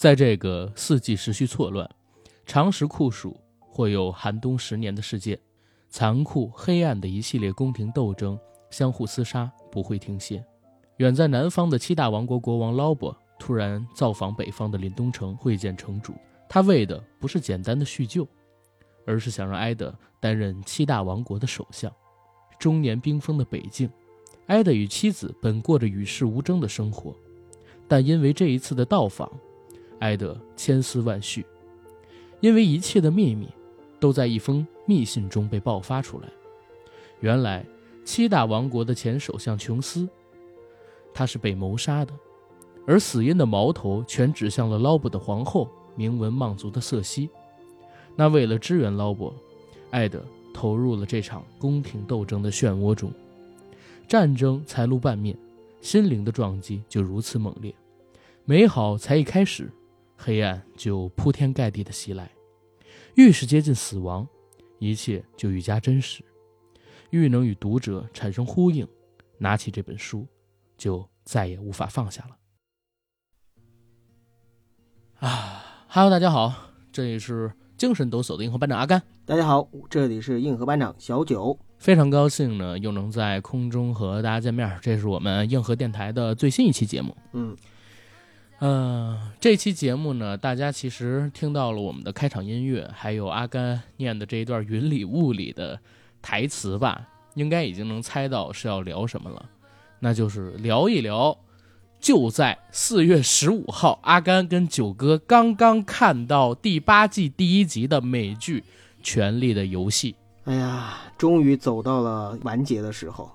在这个四季时序错乱、常时酷暑或有寒冬十年的世界，残酷黑暗的一系列宫廷斗争、相互厮杀不会停歇。远在南方的七大王国国王劳勃突然造访北方的临东城会见城主，他为的不是简单的叙旧，而是想让埃德担任七大王国的首相。中年冰封的北境，埃德与妻子本过着与世无争的生活，但因为这一次的到访，埃德千丝万绪，因为一切的秘密都在一封密信中被爆发出来。原来，七大王国的前首相琼斯，他是被谋杀的，而死因的矛头全指向了劳勃的皇后，名闻望族的瑟西。那为了支援劳勃，艾德。投入了这场宫廷斗争的漩涡中，战争才露半面，心灵的撞击就如此猛烈。美好才一开始，黑暗就铺天盖地的袭来。越是接近死亡，一切就愈加真实。愈能与读者产生呼应，拿起这本书，就再也无法放下了。啊哈喽，大家好，这里是。精神抖擞的硬核班长阿甘，大家好，这里是硬核班长小九，非常高兴呢，又能在空中和大家见面。这是我们硬核电台的最新一期节目。嗯，呃，这期节目呢，大家其实听到了我们的开场音乐，还有阿甘念的这一段云里雾里的台词吧，应该已经能猜到是要聊什么了，那就是聊一聊。就在四月十五号，阿甘跟九哥刚刚看到第八季第一集的美剧《权力的游戏》。哎呀，终于走到了完结的时候，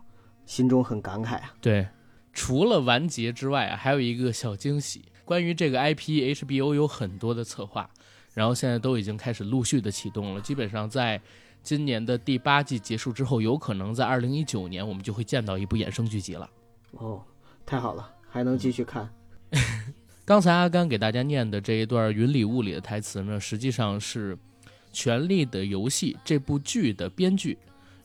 心中很感慨啊。对，除了完结之外啊，还有一个小惊喜。关于这个 IP，HBO 有很多的策划，然后现在都已经开始陆续的启动了。基本上在今年的第八季结束之后，有可能在二零一九年我们就会见到一部衍生剧集了。哦，太好了。还能继续看。刚才阿甘给大家念的这一段云里雾里的台词呢，实际上是《权力的游戏》这部剧的编剧、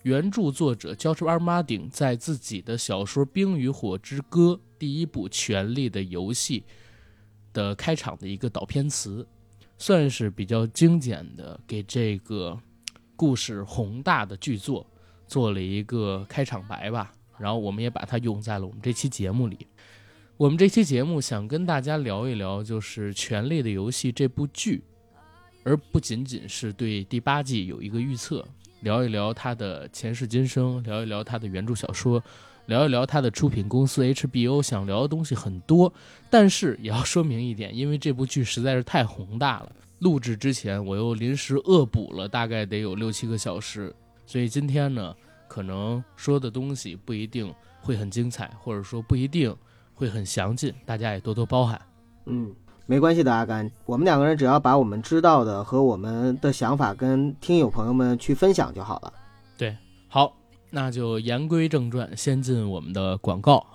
原著作者乔治·阿尔马丁在自己的小说《冰与火之歌》第一部《权力的游戏》的开场的一个导片词，算是比较精简的给这个故事宏大的剧作做了一个开场白吧。然后我们也把它用在了我们这期节目里。我们这期节目想跟大家聊一聊，就是《权力的游戏》这部剧，而不仅仅是对第八季有一个预测，聊一聊它的前世今生，聊一聊它的原著小说，聊一聊它的出品公司 HBO。想聊的东西很多，但是也要说明一点，因为这部剧实在是太宏大了，录制之前我又临时恶补了大概得有六七个小时，所以今天呢，可能说的东西不一定会很精彩，或者说不一定。会很详尽，大家也多多包涵。嗯，没关系的，阿甘，我们两个人只要把我们知道的和我们的想法跟听友朋友们去分享就好了。对，好，那就言归正传，先进我们的广告。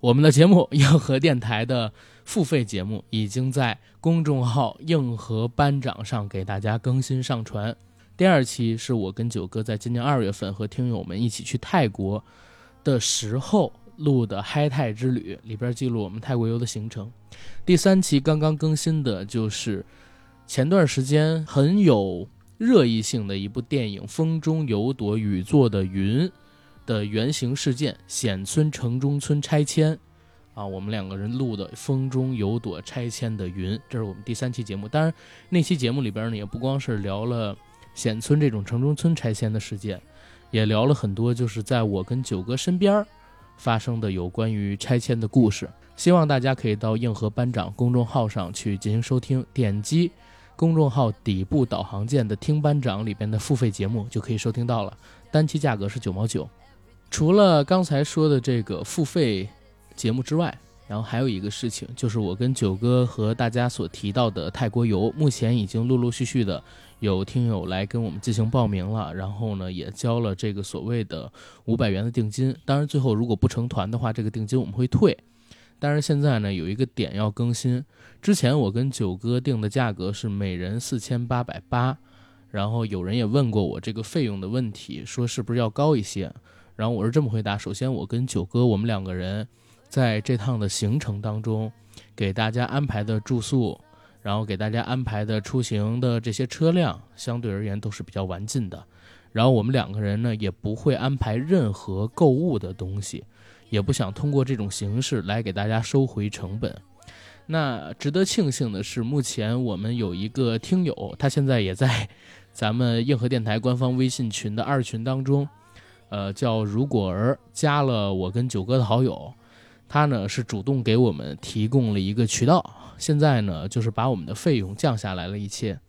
我们的节目硬核电台的付费节目已经在公众号硬核班长上给大家更新上传。第二期是我跟九哥在今年二月份和听友们一起去泰国的时候。录的嗨泰之旅里边记录我们泰国游的行程。第三期刚刚更新的就是前段时间很有热议性的一部电影《风中有朵雨做的云》的原型事件——显村城中村拆迁。啊，我们两个人录的《风中有朵拆迁的云》，这是我们第三期节目。当然，那期节目里边呢，也不光是聊了显村这种城中村拆迁的事件，也聊了很多，就是在我跟九哥身边。发生的有关于拆迁的故事，希望大家可以到硬核班长公众号上去进行收听，点击公众号底部导航键的“听班长”里边的付费节目就可以收听到了，单期价格是九毛九。除了刚才说的这个付费节目之外，然后还有一个事情，就是我跟九哥和大家所提到的泰国游，目前已经陆陆续续的。有听友来跟我们进行报名了，然后呢也交了这个所谓的五百元的定金。当然最后如果不成团的话，这个定金我们会退。但是现在呢有一个点要更新，之前我跟九哥定的价格是每人四千八百八，然后有人也问过我这个费用的问题，说是不是要高一些？然后我是这么回答：首先我跟九哥我们两个人在这趟的行程当中给大家安排的住宿。然后给大家安排的出行的这些车辆，相对而言都是比较完尽的。然后我们两个人呢，也不会安排任何购物的东西，也不想通过这种形式来给大家收回成本。那值得庆幸的是，目前我们有一个听友，他现在也在 咱们硬核电台官方微信群的二群当中，呃，叫如果儿，加了我跟九哥的好友，他呢是主动给我们提供了一个渠道，现在呢就是把我们的费用降下来了一些。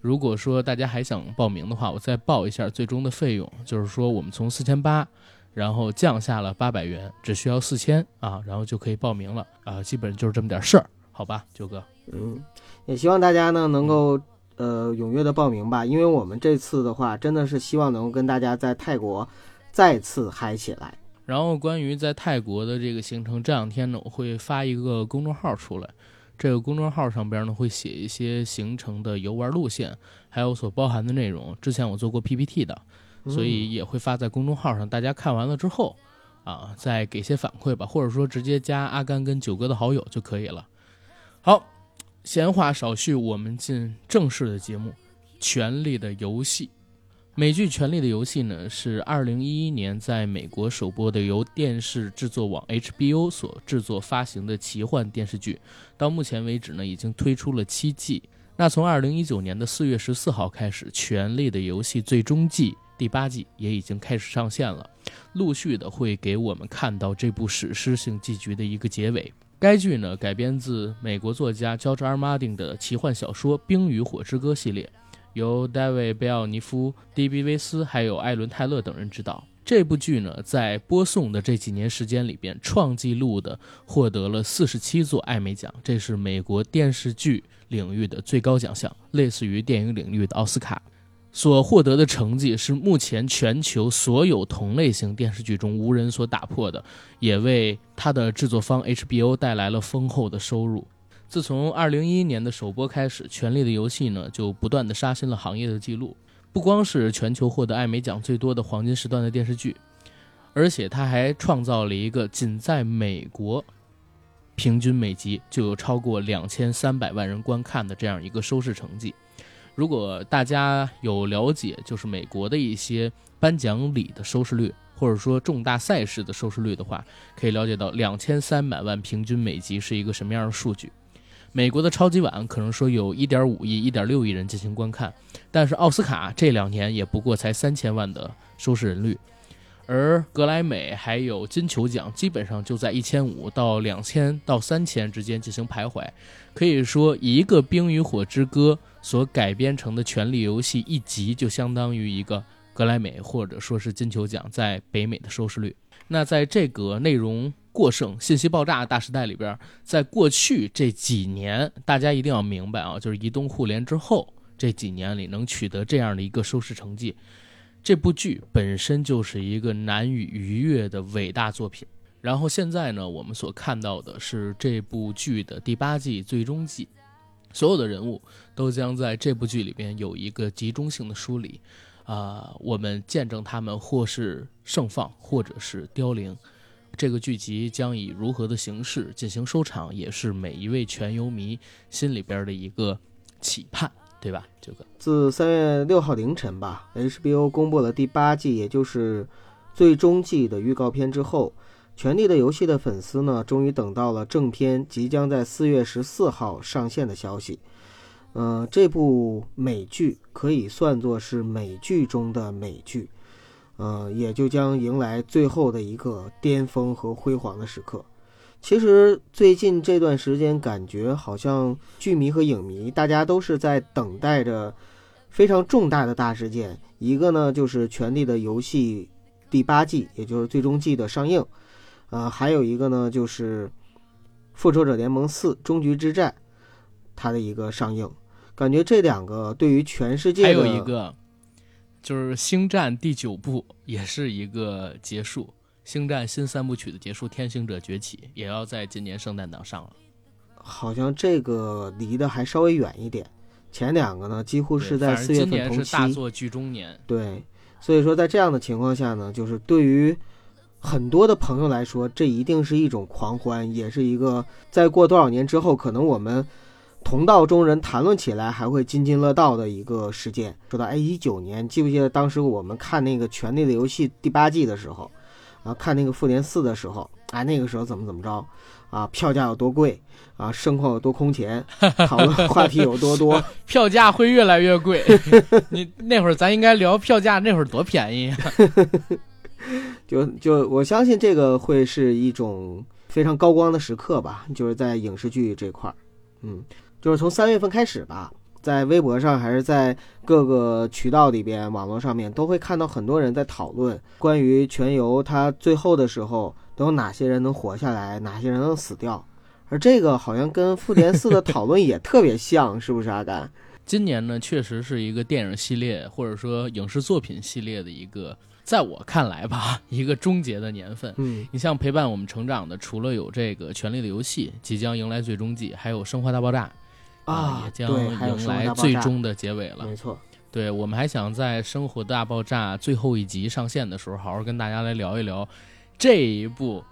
如果说大家还想报名的话，我再报一下最终的费用，就是说我们从四千八，然后降下了八百元，只需要四千啊，然后就可以报名了啊，基本就是这么点事儿，好吧，九哥。嗯，也希望大家呢能够呃踊跃的报名吧，因为我们这次的话真的是希望能够跟大家在泰国再次嗨起来。然后关于在泰国的这个行程，这两天呢我会发一个公众号出来。这个公众号上边呢会写一些行程的游玩路线，还有所包含的内容。之前我做过 PPT 的，所以也会发在公众号上。大家看完了之后，啊，再给些反馈吧，或者说直接加阿甘跟九哥的好友就可以了。好，闲话少叙，我们进正式的节目，《权力的游戏》。美剧《权力的游戏》呢，是二零一一年在美国首播的由电视制作网 HBO 所制作发行的奇幻电视剧。到目前为止呢，已经推出了七季。那从二零一九年的四月十四号开始，《权力的游戏》最终季第八季也已经开始上线了，陆续的会给我们看到这部史诗性剧集的一个结尾。该剧呢，改编自美国作家乔治·阿尔马丁的奇幻小说《冰与火之歌》系列。由戴维·贝奥尼夫、迪比威斯还有艾伦·泰勒等人执导。这部剧呢，在播送的这几年时间里边，创纪录的获得了四十七座艾美奖，这是美国电视剧领域的最高奖项，类似于电影领域的奥斯卡。所获得的成绩是目前全球所有同类型电视剧中无人所打破的，也为它的制作方 HBO 带来了丰厚的收入。自从二零一一年的首播开始，《权力的游戏》呢就不断的刷新了行业的记录。不光是全球获得艾美奖最多的黄金时段的电视剧，而且它还创造了一个仅在美国平均每集就有超过两千三百万人观看的这样一个收视成绩。如果大家有了解，就是美国的一些颁奖礼的收视率，或者说重大赛事的收视率的话，可以了解到两千三百万平均每集是一个什么样的数据。美国的超级碗可能说有一点五亿、一点六亿人进行观看，但是奥斯卡这两年也不过才三千万的收视人率，而格莱美还有金球奖基本上就在一千五到两千到三千之间进行徘徊。可以说，一个《冰与火之歌》所改编成的《权力游戏》一集就相当于一个格莱美或者说是金球奖在北美的收视率。那在这个内容。过剩、信息爆炸的大时代里边，在过去这几年，大家一定要明白啊，就是移动互联之后这几年里能取得这样的一个收视成绩，这部剧本身就是一个难以逾越的伟大作品。然后现在呢，我们所看到的是这部剧的第八季最终季，所有的人物都将在这部剧里边有一个集中性的梳理，啊，我们见证他们或是盛放，或者是凋零。这个剧集将以如何的形式进行收场，也是每一位全游迷心里边的一个期盼，对吧？这个自三月六号凌晨吧，HBO 公布了第八季，也就是最终季的预告片之后，《权力的游戏》的粉丝呢，终于等到了正片即将在四月十四号上线的消息。嗯，这部美剧可以算作是美剧中的美剧。呃，也就将迎来最后的一个巅峰和辉煌的时刻。其实最近这段时间，感觉好像剧迷和影迷大家都是在等待着非常重大的大事件。一个呢，就是《权力的游戏》第八季，也就是最终季的上映。呃，还有一个呢，就是《复仇者联盟四：终局之战》它的一个上映。感觉这两个对于全世界还有一个。就是《星战》第九部也是一个结束，《星战》新三部曲的结束，《天行者崛起》也要在今年圣诞档上了。好像这个离得还稍微远一点，前两个呢几乎是在四月份同期。是大作剧中年。对，所以说在这样的情况下呢，就是对于很多的朋友来说，这一定是一种狂欢，也是一个再过多少年之后，可能我们同道中人谈论起来还会津津乐道的一个事件。说到哎，一九年，记不记得当时我们看那个《权力的游戏》第八季的时候，啊，看那个《复联四》的时候，哎，那个时候怎么怎么着，啊，票价有多贵，啊，盛况有多空前，讨论 话题有多多，票价会越来越贵。你那会儿咱应该聊票价，那会儿多便宜啊！就就我相信这个会是一种非常高光的时刻吧，就是在影视剧这块儿，嗯，就是从三月份开始吧，在微博上还是在各个渠道里边、网络上面，都会看到很多人在讨论关于全游它最后的时候都有哪些人能活下来，哪些人能死掉，而这个好像跟复联四的讨论也特别像，是不是阿甘？今年呢，确实是一个电影系列或者说影视作品系列的一个。在我看来吧，一个终结的年份。嗯，你像陪伴我们成长的，除了有这个《权力的游戏》即将迎来最终季，还有《生活大爆炸》啊，也将迎来最终的结尾了。没错，对我们还想在《生活大爆炸》最后一集上线的时候，好好跟大家来聊一聊这一部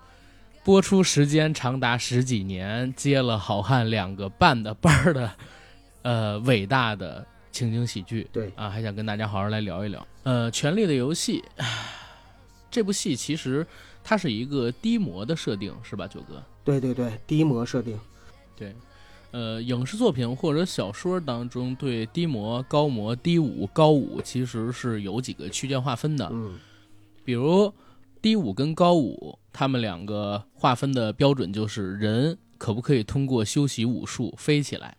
播出时间长达十几年、接了好汉两个半的班儿的，呃，伟大的。情景喜剧，对啊，还想跟大家好好来聊一聊。呃，《权力的游戏》这部戏其实它是一个低模的设定，是吧，九哥？对对对，低模设定。对，呃，影视作品或者小说当中对低模、高模、低武、高武其实是有几个区间划分的。嗯，比如低武跟高武，他们两个划分的标准就是人可不可以通过修习武术飞起来。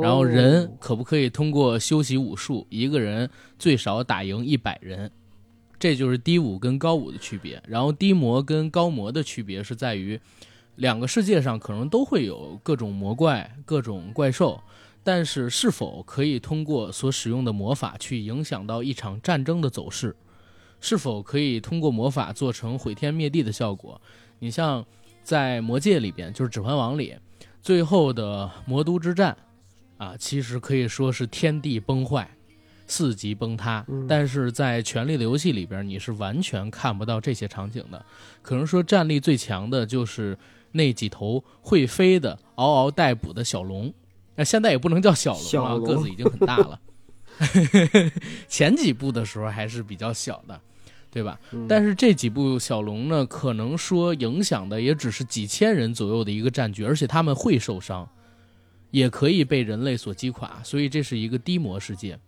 然后人可不可以通过修习武术，一个人最少打赢一百人？这就是低武跟高武的区别。然后低魔跟高魔的区别是在于，两个世界上可能都会有各种魔怪、各种怪兽，但是是否可以通过所使用的魔法去影响到一场战争的走势？是否可以通过魔法做成毁天灭地的效果？你像在魔界里边，就是《指环王》里最后的魔都之战。啊，其实可以说是天地崩坏，四极崩塌。但是在《权力的游戏》里边，你是完全看不到这些场景的。可能说战力最强的就是那几头会飞的、嗷嗷待哺的小龙。那现在也不能叫小龙啊，个子已经很大了。前几部的时候还是比较小的，对吧？但是这几部小龙呢，可能说影响的也只是几千人左右的一个战局，而且他们会受伤。也可以被人类所击垮，所以这是一个低模世界。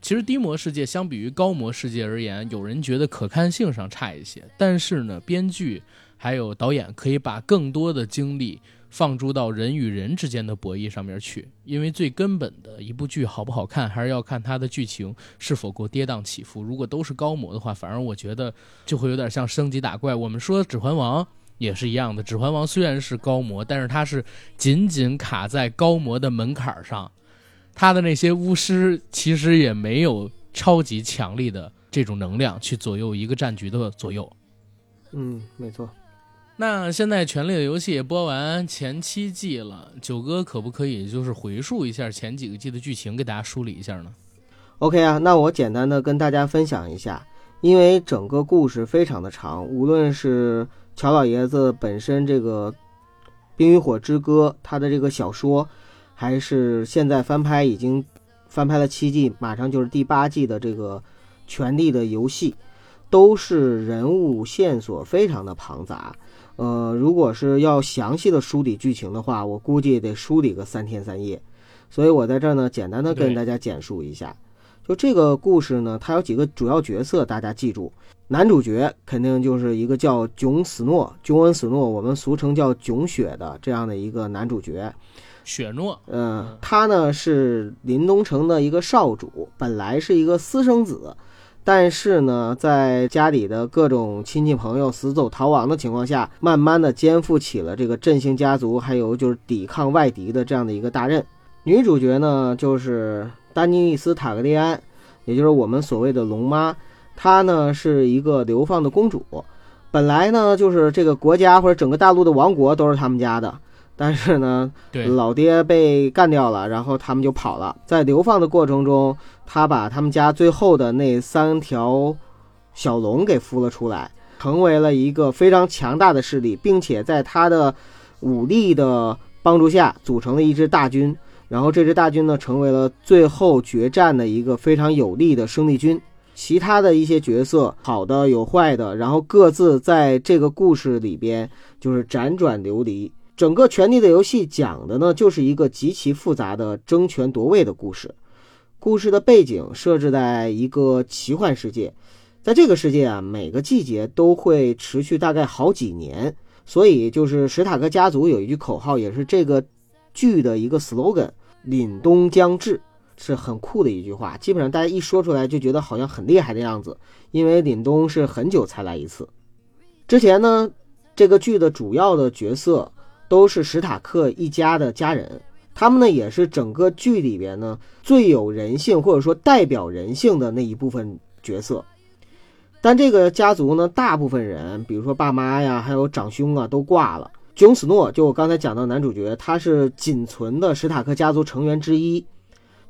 其实低模世界相比于高模世界而言，有人觉得可看性上差一些。但是呢，编剧还有导演可以把更多的精力放诸到人与人之间的博弈上面去。因为最根本的一部剧好不好看，还是要看它的剧情是否够跌宕起伏。如果都是高模的话，反而我觉得就会有点像升级打怪。我们说《指环王》。也是一样的，《指环王》虽然是高魔，但是它是紧紧卡在高魔的门槛上，他的那些巫师其实也没有超级强力的这种能量去左右一个战局的左右。嗯，没错。那现在《权力的游戏》也播完前七季了，九哥可不可以就是回述一下前几个季的剧情，给大家梳理一下呢？OK 啊，那我简单的跟大家分享一下，因为整个故事非常的长，无论是乔老爷子本身这个《冰与火之歌》，他的这个小说，还是现在翻拍已经翻拍了七季，马上就是第八季的这个《权力的游戏》，都是人物线索非常的庞杂。呃，如果是要详细的梳理剧情的话，我估计得梳理个三天三夜。所以我在这儿呢，简单的跟大家简述一下。就这个故事呢，它有几个主要角色，大家记住。男主角肯定就是一个叫囧死诺，囧恩死诺，我们俗称叫囧雪的这样的一个男主角。雪诺，嗯，他呢是林东城的一个少主，本来是一个私生子，但是呢，在家里的各种亲戚朋友死走逃亡的情况下，慢慢的肩负起了这个振兴家族，还有就是抵抗外敌的这样的一个大任。女主角呢就是丹尼利斯塔格利安，也就是我们所谓的龙妈。她呢是一个流放的公主，本来呢就是这个国家或者整个大陆的王国都是他们家的，但是呢，老爹被干掉了，然后他们就跑了。在流放的过程中，他把他们家最后的那三条小龙给孵了出来，成为了一个非常强大的势力，并且在他的武力的帮助下组成了一支大军，然后这支大军呢成为了最后决战的一个非常有力的生力军。其他的一些角色，好的有坏的，然后各自在这个故事里边就是辗转流离。整个《权力的游戏》讲的呢，就是一个极其复杂的争权夺位的故事。故事的背景设置在一个奇幻世界，在这个世界啊，每个季节都会持续大概好几年。所以，就是史塔克家族有一句口号，也是这个剧的一个 slogan：“ 凛冬将至”。是很酷的一句话，基本上大家一说出来就觉得好像很厉害的样子。因为凛冬是很久才来一次。之前呢，这个剧的主要的角色都是史塔克一家的家人，他们呢也是整个剧里边呢最有人性或者说代表人性的那一部分角色。但这个家族呢，大部分人，比如说爸妈呀，还有长兄啊，都挂了。琼斯诺，就我刚才讲到男主角，他是仅存的史塔克家族成员之一。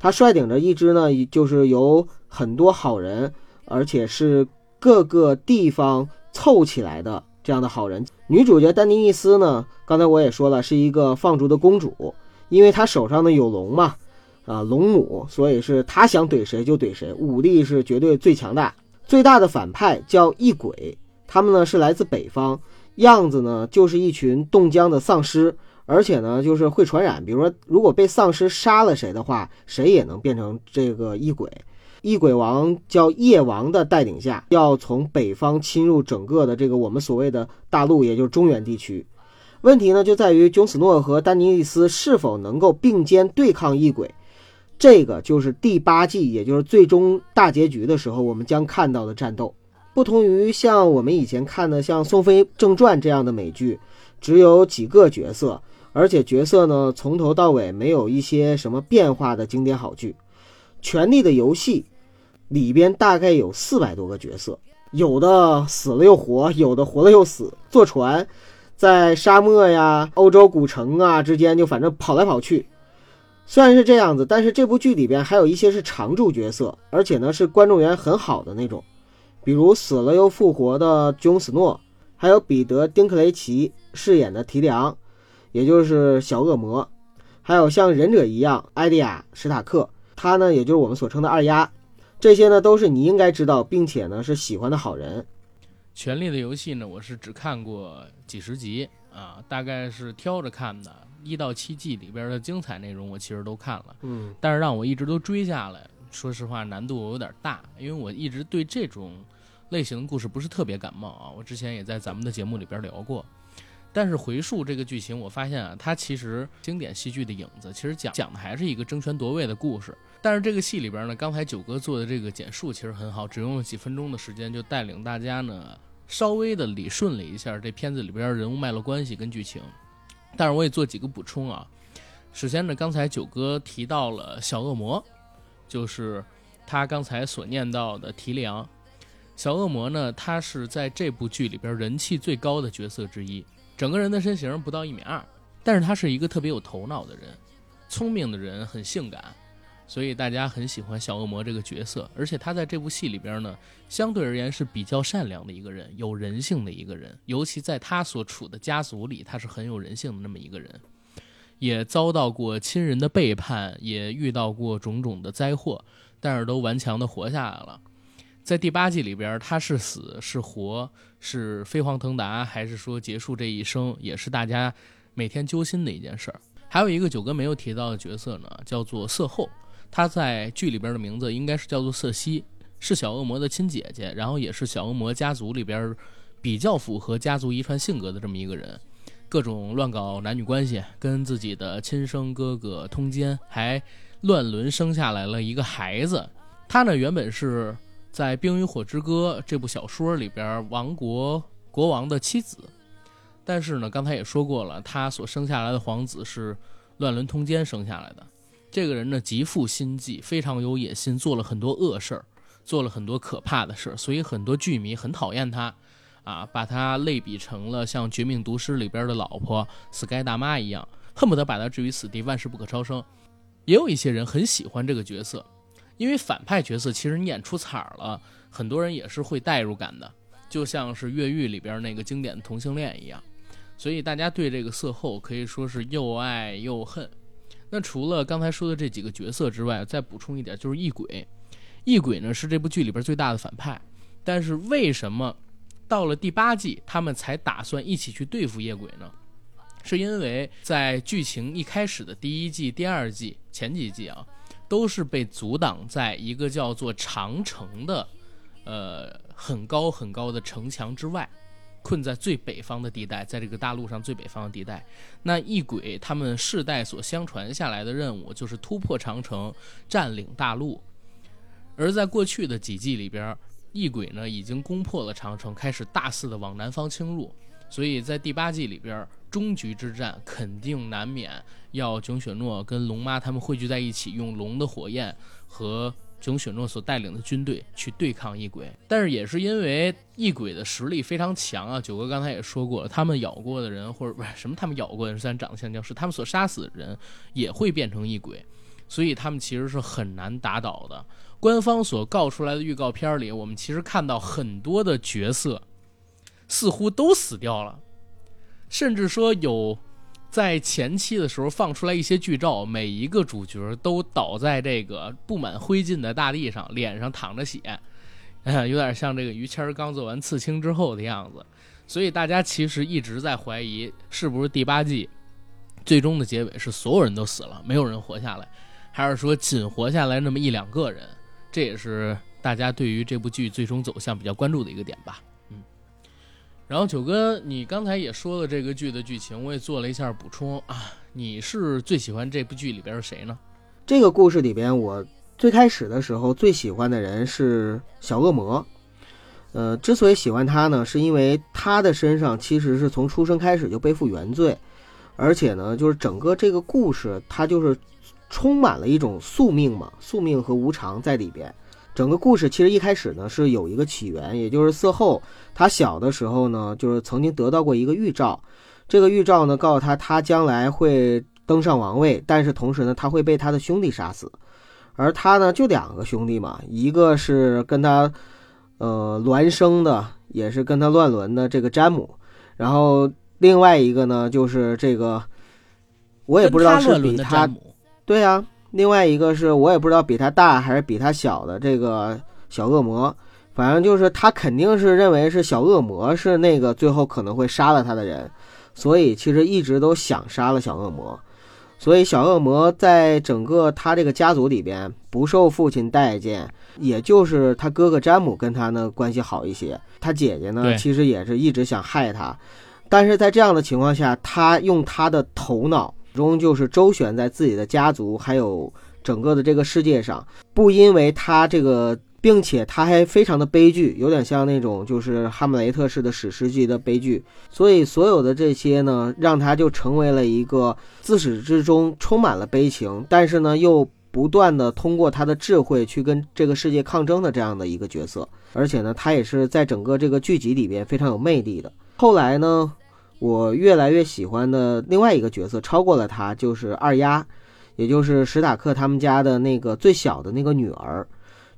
他率领着一支呢，就是由很多好人，而且是各个地方凑起来的这样的好人。女主角丹尼尼斯呢，刚才我也说了，是一个放逐的公主，因为她手上呢有龙嘛，啊龙母，所以是她想怼谁就怼谁，武力是绝对最强大。最大的反派叫异鬼，他们呢是来自北方，样子呢就是一群冻僵的丧尸。而且呢，就是会传染。比如说，如果被丧尸杀了谁的话，谁也能变成这个异鬼。异鬼王叫夜王的带领下，要从北方侵入整个的这个我们所谓的大陆，也就是中原地区。问题呢，就在于琼斯诺和丹尼利斯是否能够并肩对抗异鬼。这个就是第八季，也就是最终大结局的时候，我们将看到的战斗。不同于像我们以前看的像《宋飞正传》这样的美剧，只有几个角色。而且角色呢，从头到尾没有一些什么变化的经典好剧，《权力的游戏》里边大概有四百多个角色，有的死了又活，有的活了又死。坐船，在沙漠呀、欧洲古城啊之间，就反正跑来跑去。虽然是这样子，但是这部剧里边还有一些是常驻角色，而且呢是观众缘很好的那种，比如死了又复活的琼斯诺，还有彼得·丁克雷奇饰演的提梁。也就是小恶魔，还有像忍者一样，艾迪亚·史塔克，他呢，也就是我们所称的二丫，这些呢都是你应该知道，并且呢是喜欢的好人。权力的游戏呢，我是只看过几十集啊，大概是挑着看的，一到七季里边的精彩内容我其实都看了，嗯，但是让我一直都追下来，说实话难度有点大，因为我一直对这种类型的故事不是特别感冒啊，我之前也在咱们的节目里边聊过。但是回溯这个剧情，我发现啊，它其实经典戏剧的影子，其实讲讲的还是一个争权夺位的故事。但是这个戏里边呢，刚才九哥做的这个简述其实很好，只用了几分钟的时间就带领大家呢稍微的理顺了一下这片子里边人物脉络关系跟剧情。但是我也做几个补充啊。首先呢，刚才九哥提到了小恶魔，就是他刚才所念到的提里昂。小恶魔呢，他是在这部剧里边人气最高的角色之一。整个人的身形不到一米二，但是他是一个特别有头脑的人，聪明的人，很性感，所以大家很喜欢小恶魔这个角色。而且他在这部戏里边呢，相对而言是比较善良的一个人，有人性的一个人。尤其在他所处的家族里，他是很有人性的那么一个人，也遭到过亲人的背叛，也遇到过种种的灾祸，但是都顽强的活下来了。在第八季里边，他是死是活，是飞黄腾达，还是说结束这一生，也是大家每天揪心的一件事儿。还有一个九哥没有提到的角色呢，叫做色后，他在剧里边的名字应该是叫做瑟西，是小恶魔的亲姐姐，然后也是小恶魔家族里边比较符合家族遗传性格的这么一个人，各种乱搞男女关系，跟自己的亲生哥哥通奸，还乱伦生下来了一个孩子。他呢原本是。在《冰与火之歌》这部小说里边，王国国王的妻子，但是呢，刚才也说过了，他所生下来的皇子是乱伦通奸生下来的。这个人呢，极富心计，非常有野心，做了很多恶事儿，做了很多可怕的事儿，所以很多剧迷很讨厌他，啊，把他类比成了像《绝命毒师》里边的老婆 Sky 大妈一样，恨不得把他置于死地，万事不可超生。也有一些人很喜欢这个角色。因为反派角色其实你演出彩儿了，很多人也是会代入感的，就像是越狱里边那个经典的同性恋一样。所以大家对这个色后可以说是又爱又恨。那除了刚才说的这几个角色之外，再补充一点，就是异鬼。异鬼呢是这部剧里边最大的反派，但是为什么到了第八季他们才打算一起去对付夜鬼呢？是因为在剧情一开始的第一季、第二季前几季啊，都是被阻挡在一个叫做长城的，呃，很高很高的城墙之外。困在最北方的地带，在这个大陆上最北方的地带，那异鬼他们世代所相传下来的任务就是突破长城，占领大陆。而在过去的几季里边，异鬼呢已经攻破了长城，开始大肆的往南方侵入。所以在第八季里边，终局之战肯定难免要囧雪诺跟龙妈他们汇聚在一起，用龙的火焰和。囧雪诺所带领的军队去对抗异鬼，但是也是因为异鬼的实力非常强啊。九哥刚才也说过，他们咬过的人或者不是什么，他们咬过的人虽然长得像僵尸，他们所杀死的人也会变成异鬼，所以他们其实是很难打倒的。官方所告出来的预告片里，我们其实看到很多的角色似乎都死掉了，甚至说有。在前期的时候放出来一些剧照，每一个主角都倒在这个布满灰烬的大地上，脸上淌着血，有点像这个于谦刚做完刺青之后的样子。所以大家其实一直在怀疑，是不是第八季最终的结尾是所有人都死了，没有人活下来，还是说仅活下来那么一两个人？这也是大家对于这部剧最终走向比较关注的一个点吧。然后九哥，你刚才也说了这个剧的剧情，我也做了一下补充啊。你是最喜欢这部剧里边是谁呢？这个故事里边，我最开始的时候最喜欢的人是小恶魔。呃，之所以喜欢他呢，是因为他的身上其实是从出生开始就背负原罪，而且呢，就是整个这个故事，它就是充满了一种宿命嘛，宿命和无常在里边。整个故事其实一开始呢是有一个起源，也就是色后他小的时候呢，就是曾经得到过一个预兆，这个预兆呢告诉他他将来会登上王位，但是同时呢他会被他的兄弟杀死，而他呢就两个兄弟嘛，一个是跟他呃孪生的，也是跟他乱伦的这个詹姆，然后另外一个呢就是这个我也不知道是比他对呀。另外一个是我也不知道比他大还是比他小的这个小恶魔，反正就是他肯定是认为是小恶魔是那个最后可能会杀了他的人，所以其实一直都想杀了小恶魔。所以小恶魔在整个他这个家族里边不受父亲待见，也就是他哥哥詹姆跟他呢关系好一些，他姐姐呢其实也是一直想害他，但是在这样的情况下，他用他的头脑。终就是周旋在自己的家族，还有整个的这个世界上，不因为他这个，并且他还非常的悲剧，有点像那种就是哈姆雷特式的史诗级的悲剧，所以所有的这些呢，让他就成为了一个自始至终充满了悲情，但是呢又不断的通过他的智慧去跟这个世界抗争的这样的一个角色，而且呢，他也是在整个这个剧集里边非常有魅力的。后来呢？我越来越喜欢的另外一个角色，超过了他，就是二丫，也就是史塔克他们家的那个最小的那个女儿。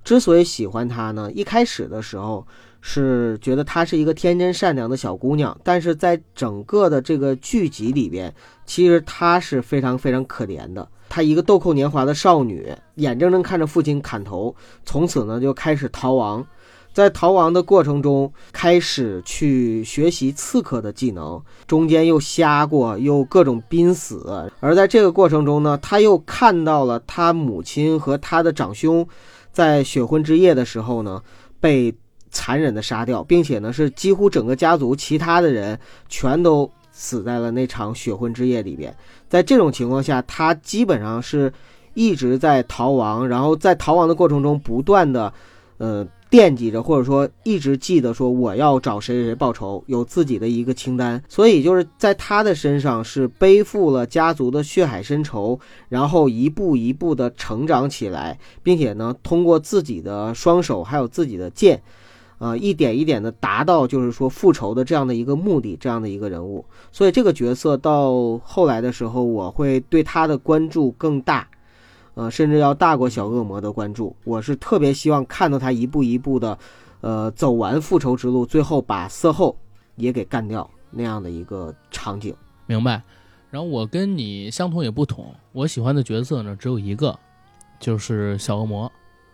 之所以喜欢她呢，一开始的时候是觉得她是一个天真善良的小姑娘，但是在整个的这个剧集里边，其实她是非常非常可怜的。她一个豆蔻年华的少女，眼睁睁看着父亲砍头，从此呢就开始逃亡。在逃亡的过程中，开始去学习刺客的技能，中间又瞎过，又各种濒死。而在这个过程中呢，他又看到了他母亲和他的长兄，在血婚之夜的时候呢，被残忍的杀掉，并且呢，是几乎整个家族其他的人全都死在了那场血婚之夜里边。在这种情况下，他基本上是一直在逃亡，然后在逃亡的过程中不断的，呃。惦记着，或者说一直记得说我要找谁谁谁报仇，有自己的一个清单。所以就是在他的身上是背负了家族的血海深仇，然后一步一步的成长起来，并且呢，通过自己的双手还有自己的剑，啊，一点一点的达到就是说复仇的这样的一个目的，这样的一个人物。所以这个角色到后来的时候，我会对他的关注更大。呃，甚至要大过小恶魔的关注。我是特别希望看到他一步一步的，呃，走完复仇之路，最后把色后也给干掉。那样的一个场景。明白。然后我跟你相同也不同，我喜欢的角色呢只有一个，就是小恶魔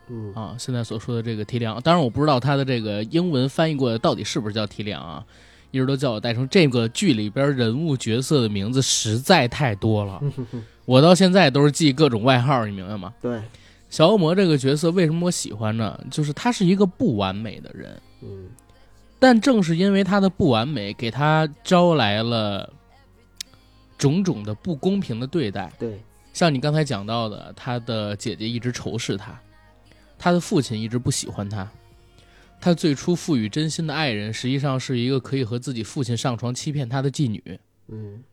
嗯啊。现在所说的这个提梁，当然我不知道他的这个英文翻译过来到底是不是叫提梁啊，一直都叫我代称。这个剧里边人物角色的名字实在太多了，我到现在都是记各种外号，你明白吗？对，小恶魔这个角色为什么我喜欢呢？就是他是一个不完美的人，嗯但正是因为他的不完美，给他招来了种种的不公平的对待。对，像你刚才讲到的，他的姐姐一直仇视他，他的父亲一直不喜欢他，他最初赋予真心的爱人，实际上是一个可以和自己父亲上床欺骗他的妓女。嗯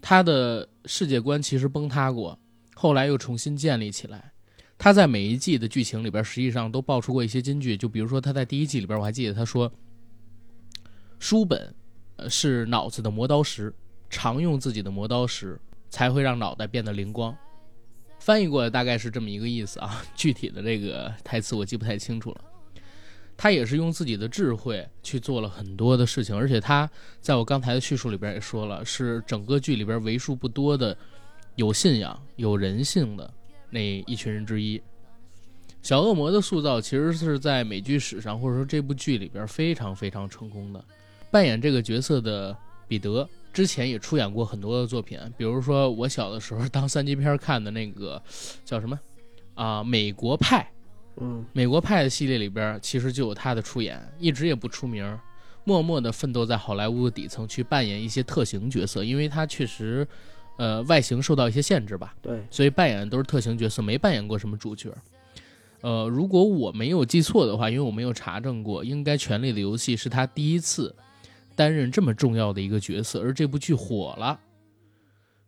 他的世界观其实崩塌过，后来又重新建立起来。他在每一季的剧情里边，实际上都爆出过一些金句，就比如说他在第一季里边，我还记得他说，书本，呃是脑子的磨刀石，常用自己的磨刀石，才会让脑袋变得灵光。翻译过来大概是这么一个意思啊，具体的这个台词我记不太清楚了。他也是用自己的智慧去做了很多的事情，而且他在我刚才的叙述里边也说了，是整个剧里边为数不多的有信仰、有人性的那一群人之一。小恶魔的塑造其实是在美剧史上或者说这部剧里边非常非常成功的。扮演这个角色的彼得之前也出演过很多的作品，比如说我小的时候当三级片看的那个叫什么啊、美国派。嗯美国派的系列里边，其实就有他的出演，一直也不出名，默默地奋斗在好莱坞的底层去扮演一些特型角色，因为他确实，呃，外形受到一些限制吧，对，所以扮演的都是特型角色，没扮演过什么主角。呃，如果我没有记错的话，因为我没有查证过，应该《权力的游戏》是他第一次担任这么重要的一个角色，而这部剧火了，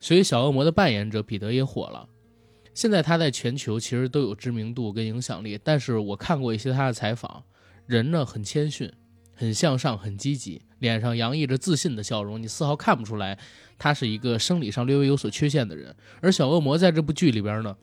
所以小恶魔的扮演者彼得也火了。现在他在全球其实都有知名度跟影响力，但是我看过一些他的采访，人呢很谦逊，很向上，很积极，脸上洋溢着自信的笑容，你丝毫看不出来他是一个生理上略微有所缺陷的人。而小恶魔在这部剧里边呢，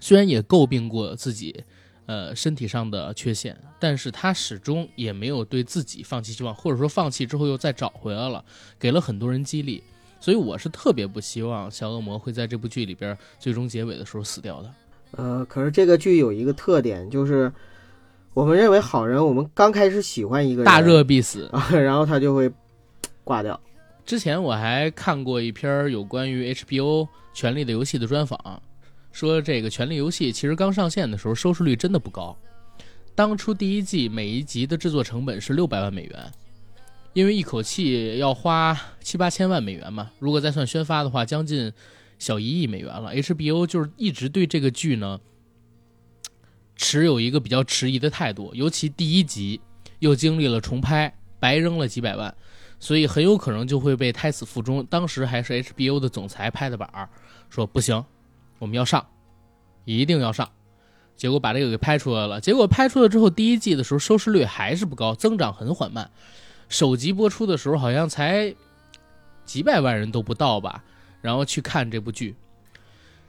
虽然也诟病过自己，呃，身体上的缺陷，但是他始终也没有对自己放弃希望，或者说放弃之后又再找回来了，给了很多人激励。所以我是特别不希望小恶魔会在这部剧里边最终结尾的时候死掉的。呃，可是这个剧有一个特点，就是我们认为好人，我们刚开始喜欢一个人，大热必死。啊，然后他就会挂掉。之前我还看过一篇有关于 HBO《权力的游戏》的专访，说这个《权力游戏》其实刚上线的时候收视率真的不高，当初第一季每一集的制作成本是六百万美元，因为一口气要花七八千万美元嘛，如果再算宣发的话，将近小一亿美元了。HBO 就是一直对这个剧呢持有一个比较迟疑的态度，尤其第一集又经历了重拍，白扔了几百万。所以很有可能就会被胎死腹中。当时还是 HBO 的总裁拍的板儿，说不行，我们要上，一定要上。结果把这个给拍出来了。结果拍出来之后，第一季的时候收视率还是不高，增长很缓慢。首集播出的时候好像才几百万人都不到吧，然后去看这部剧。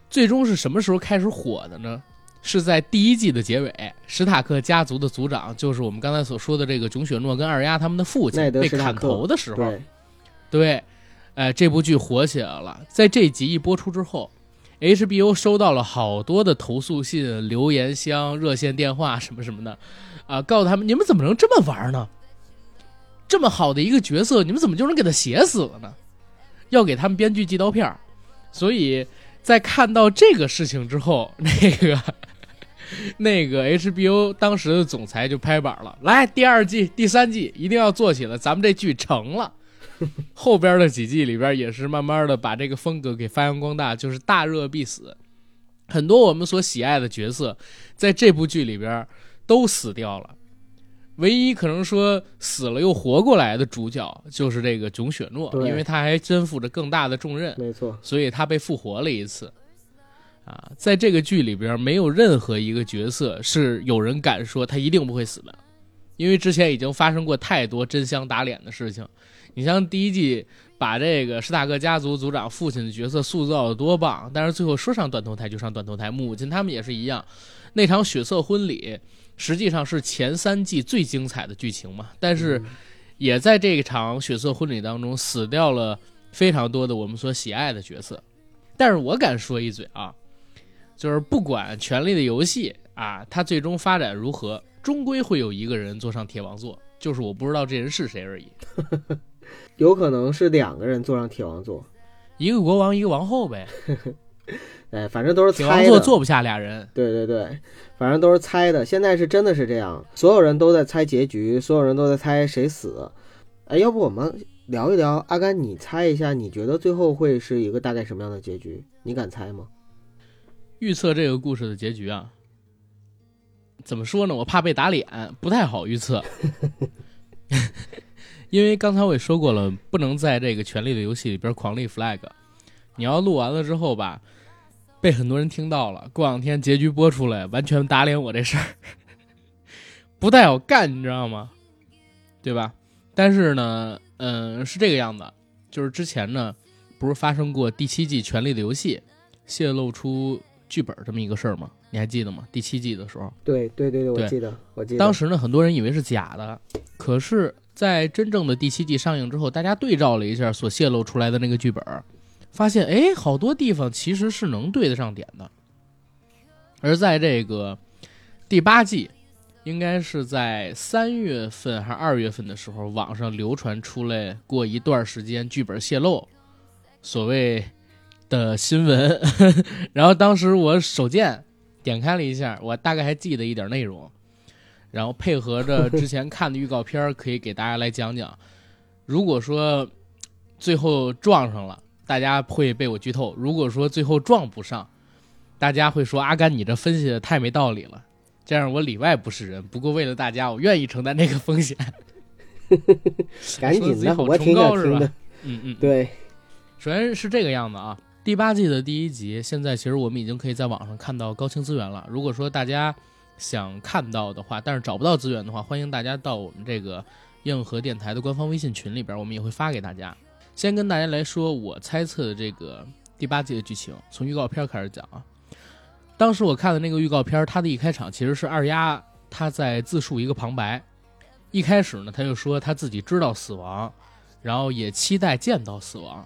最终是什么时候开始火的呢？是在第一季的结尾，史塔克家族的族长，就是我们刚才所说的这个囧雪诺跟二丫他们的父亲被砍头的时候，对，对，呃，这部剧火起来了。在这集一播出之后，HBO 收到了好多的投诉信、留言箱、热线电话什么什么的，啊、告诉他们你们怎么能这么玩呢？这么好的一个角色，你们怎么就能给他写死了呢？要给他们编剧寄刀片儿。所以在看到这个事情之后，那个那个 HBO 当时的总裁就拍板了，来第二季、第三季一定要做起来，咱们这剧成了。后边的几季里边也是慢慢的把这个风格给发扬光大，就是大热必死。很多我们所喜爱的角色，在这部剧里边都死掉了。唯一可能说死了又活过来的主角，就是这个囧雪诺，因为他还肩负着更大的重任。没错，所以他被复活了一次。啊，在这个剧里边，没有任何一个角色是有人敢说他一定不会死的，因为之前已经发生过太多真相打脸的事情。你像第一季把这个史塔克家族族长父亲的角色塑造的多棒，但是最后说上断头台就上断头台，母亲他们也是一样。那场血色婚礼实际上是前三季最精彩的剧情嘛，但是也在这场血色婚礼当中死掉了非常多的我们所喜爱的角色。但是我敢说一嘴啊，就是不管《权力的游戏》啊，它最终发展如何，终归会有一个人坐上铁王座，就是我不知道这人是谁而已。有可能是两个人坐上铁王座，一个国王，一个王后呗。哎，反正都是铁猜的。王座坐不下俩人。对对对，反正都是猜的。现在是真的是这样，所有人都在猜结局，所有人都在猜谁死。哎，要不我们聊一聊？阿甘，你猜一下，你觉得最后会是一个大概什么样的结局？你敢猜吗？预测这个故事的结局啊，怎么说呢？我怕被打脸，不太好预测。因为刚才我也说过了，不能在这个《权力的游戏》里边狂立 flag。你要录完了之后吧，被很多人听到了，过两天结局播出来，完全打脸我这事儿，不带我干，你知道吗？对吧？但是呢，嗯，是这个样子，就是之前呢，不是发生过第七季《权力的游戏》泄露出剧本这么一个事儿吗？你还记得吗？第七季的时候，对对对对，我记得，我记得。当时呢，很多人以为是假的，可是，在真正的第七季上映之后，大家对照了一下所泄露出来的那个剧本，发现，哎，好多地方其实是能对得上点的。而在这个第八季，应该是在三月份还是二月份的时候，网上流传出来过一段时间剧本泄露，所谓的新闻。然后当时我手贱点开了一下，我大概还记得一点内容。然后配合着之前看的预告片，可以给大家来讲讲。如果说最后撞上了，大家会被我剧透；如果说最后撞不上，大家会说阿甘你这分析的太没道理了。这样我里外不是人。不过为了大家，我愿意承担这个风险。赶紧的，我挺高是吧想听的。嗯嗯，对，首先是这个样子啊。第八季的第一集，现在其实我们已经可以在网上看到高清资源了。如果说大家想看到的话，但是找不到资源的话，欢迎大家到我们这个硬核电台的官方微信群里边，我们也会发给大家。先跟大家来说我猜测的这个第八季的剧情，从预告片开始讲啊。当时我看的那个预告片，它的一开场其实是二丫她在自述一个旁白。一开始呢，他就说他自己知道死亡，然后也期待见到死亡。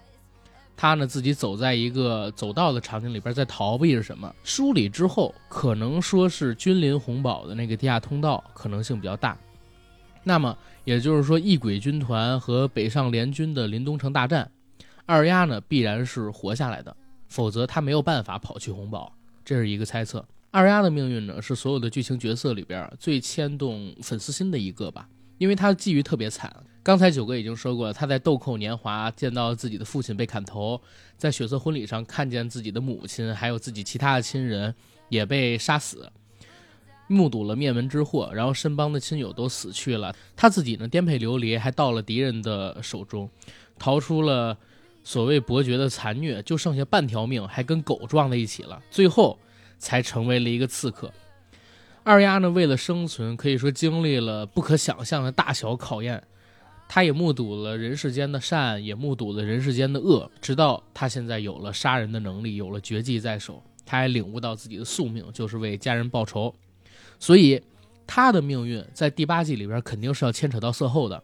他呢自己走在一个走道的场景里边，在逃避着什么。梳理之后，可能说是君临红堡的那个地下通道可能性比较大。那么也就是说，异鬼军团和北上联军的临东城大战，二丫呢必然是活下来的，否则他没有办法跑去红堡。这是一个猜测。二丫的命运呢，是所有的剧情角色里边最牵动粉丝心的一个吧，因为他际遇特别惨。刚才九哥已经说过了，他在豆蔻年华见到自己的父亲被砍头，在血色婚礼上看见自己的母亲，还有自己其他的亲人也被杀死，目睹了灭门之祸，然后身帮的亲友都死去了，他自己呢颠沛流离，还到了敌人的手中，逃出了所谓伯爵的残虐，就剩下半条命，还跟狗撞在一起了，最后才成为了一个刺客。二丫呢，为了生存，可以说经历了不可想象的大小考验。他也目睹了人世间的善，也目睹了人世间的恶，直到他现在有了杀人的能力，有了绝技在手，他还领悟到自己的宿命就是为家人报仇。所以，他的命运在第八季里边肯定是要牵扯到色后的。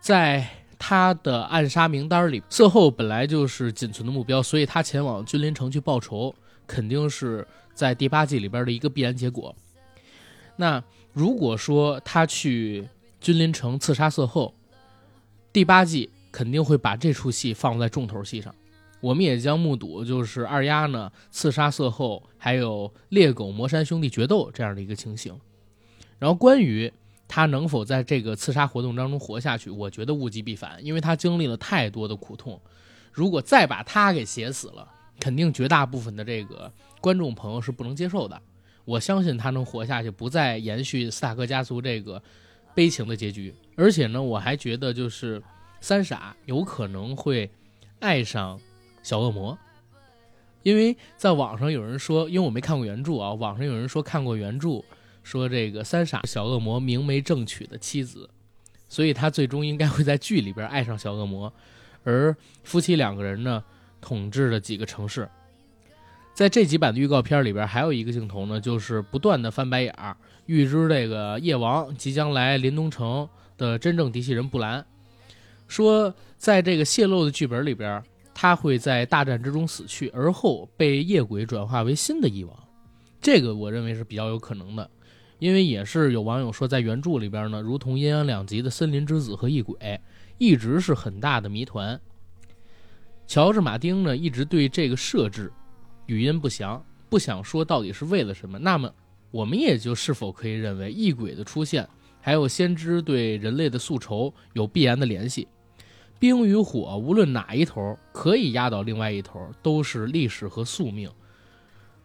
在他的暗杀名单里，色后本来就是仅存的目标，所以他前往君临城去报仇，肯定是在第八季里边的一个必然结果。那如果说他去君临城刺杀色后，第八季肯定会把这出戏放在重头戏上。我们也将目睹，就是二丫呢刺杀色后，还有猎狗魔山兄弟决斗这样的一个情形。然后关于他能否在这个刺杀活动当中活下去，我觉得物极必反，因为他经历了太多的苦痛。如果再把他给写死了，肯定绝大部分的这个观众朋友是不能接受的。我相信他能活下去，不再延续斯塔克家族这个悲情的结局。而且呢，我还觉得就是三傻有可能会爱上小恶魔，因为在网上有人说，因为我没看过原著啊，网上有人说看过原著，说这个三傻小恶魔明媒正娶的妻子，所以他最终应该会在剧里边爱上小恶魔，而夫妻两个人呢统治了几个城市。在这几版的预告片里边，还有一个镜头呢，就是不断的翻白眼儿，预知这个夜王即将来临东城的真正嫡系人布兰，说在这个泄露的剧本里边，他会在大战之中死去，而后被夜鬼转化为新的翼王。这个我认为是比较有可能的，因为也是有网友说，在原著里边呢，如同阴阳两极的森林之子和异鬼，一直是很大的谜团。乔治·马丁呢，一直对这个设置语音不详，不想说到底是为了什么。那么，我们也就是否可以认为异鬼的出现，还有先知对人类的宿仇有必然的联系？冰与火，无论哪一头可以压倒另外一头，都是历史和宿命，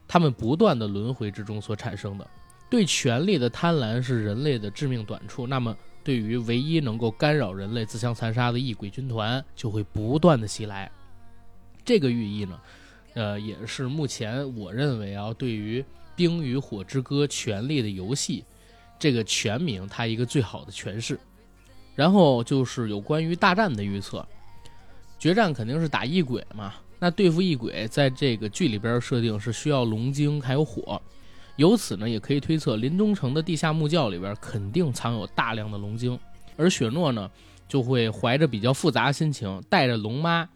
他们不断的轮回之中所产生的。对权力的贪婪是人类的致命短处。那么，对于唯一能够干扰人类、自相残杀的异鬼军团，就会不断的袭来。这个寓意呢，呃，也是目前我认为啊，对于《冰与火之歌：权力的游戏》这个全名，它一个最好的诠释。然后就是有关于大战的预测，决战肯定是打异鬼嘛。那对付异鬼，在这个剧里边设定是需要龙晶还有火，由此呢，也可以推测林中城的地下木窖里边肯定藏有大量的龙晶，而雪诺呢，就会怀着比较复杂的心情，带着龙妈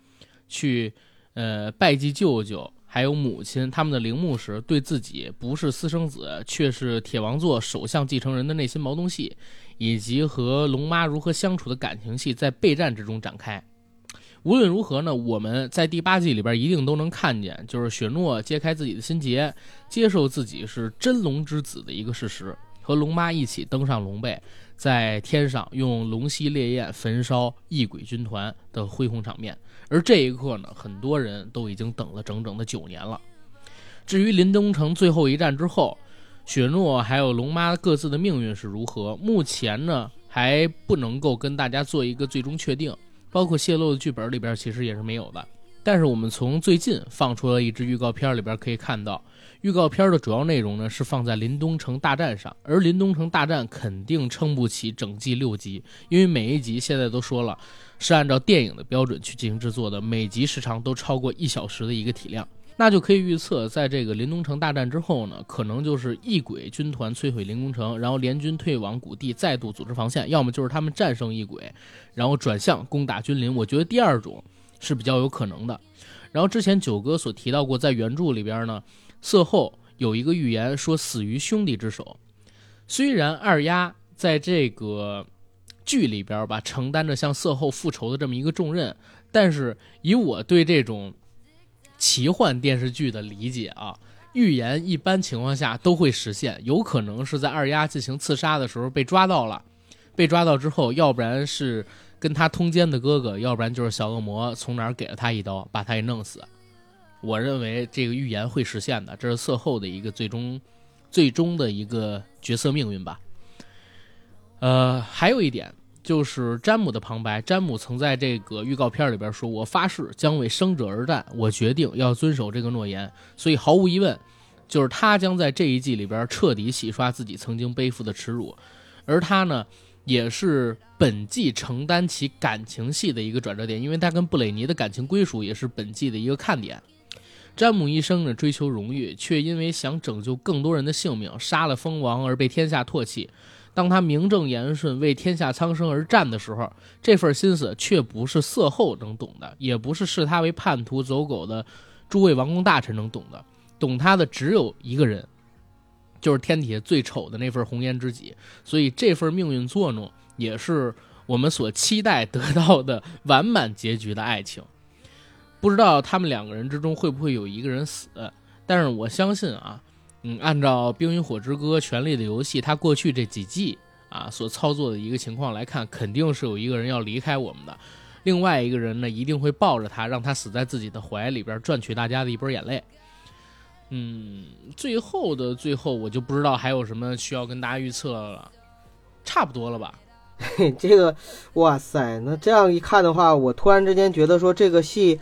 去。呃，拜祭舅舅还有母亲他们的陵墓时，对自己不是私生子却是铁王座首相继承人的内心矛盾戏，以及和龙妈如何相处的感情戏，在备战之中展开。无论如何呢，我们在第八季里边一定都能看见，就是雪诺揭开自己的心结，接受自己是真龙之子的一个事实，和龙妈一起登上龙背，在天上用龙息烈焰焚烧异鬼军团的恢宏场面。而这一刻呢，很多人都已经等了整整的九年了。至于林东城最后一战之后，雪诺还有龙妈各自的命运是如何，目前呢还不能够跟大家做一个最终确定。包括泄露的剧本里边其实也是没有的。但是我们从最近放出了一支预告片里边可以看到，预告片的主要内容呢是放在林东城大战上，而林东城大战肯定撑不起整季六集，因为每一集现在都说了。是按照电影的标准去进行制作的，每集时长都超过一小时的一个体量，那就可以预测，在这个林东城大战之后呢，可能就是异鬼军团摧毁林东城，然后联军退往谷地，再度组织防线；要么就是他们战胜异鬼，然后转向攻打君临。我觉得第二种是比较有可能的。然后之前九哥所提到过，在原著里边呢，色后有一个预言说死于兄弟之手，虽然二丫在这个。剧里边吧，承担着向色后复仇的这么一个重任，但是以我对这种奇幻电视剧的理解啊，预言一般情况下都会实现，有可能是在二丫进行刺杀的时候被抓到了，被抓到之后，要不然是跟他通奸的哥哥，要不然就是小恶魔从哪儿给了他一刀，把他给弄死。我认为这个预言会实现的，这是色后的一个最终、最终的一个角色命运吧。呃，还有一点就是詹姆的旁白。詹姆曾在这个预告片里边说：“我发誓将为生者而战，我决定要遵守这个诺言。”所以毫无疑问，就是他将在这一季里边彻底洗刷自己曾经背负的耻辱。而他呢，也是本季承担起感情戏的一个转折点，因为他跟布雷尼的感情归属也是本季的一个看点。詹姆一生呢追求荣誉，却因为想拯救更多人的性命，杀了蜂王而被天下唾弃。当他名正言顺为天下苍生而战的时候，这份心思却不是色后能懂的，也不是视他为叛徒走狗的诸位王公大臣能懂的。懂他的只有一个人，就是天底下最丑的那份红颜知己。所以这份命运作弄，也是我们所期待得到的完满结局的爱情。不知道他们两个人之中会不会有一个人死，但是我相信啊。嗯，按照《冰与火之歌：权力的游戏》它过去这几季啊所操作的一个情况来看，肯定是有一个人要离开我们的，另外一个人呢一定会抱着他，让他死在自己的怀里边，赚取大家的一波眼泪。嗯，最后的最后，我就不知道还有什么需要跟大家预测了，差不多了吧？这个，哇塞，那这样一看的话，我突然之间觉得说这个戏。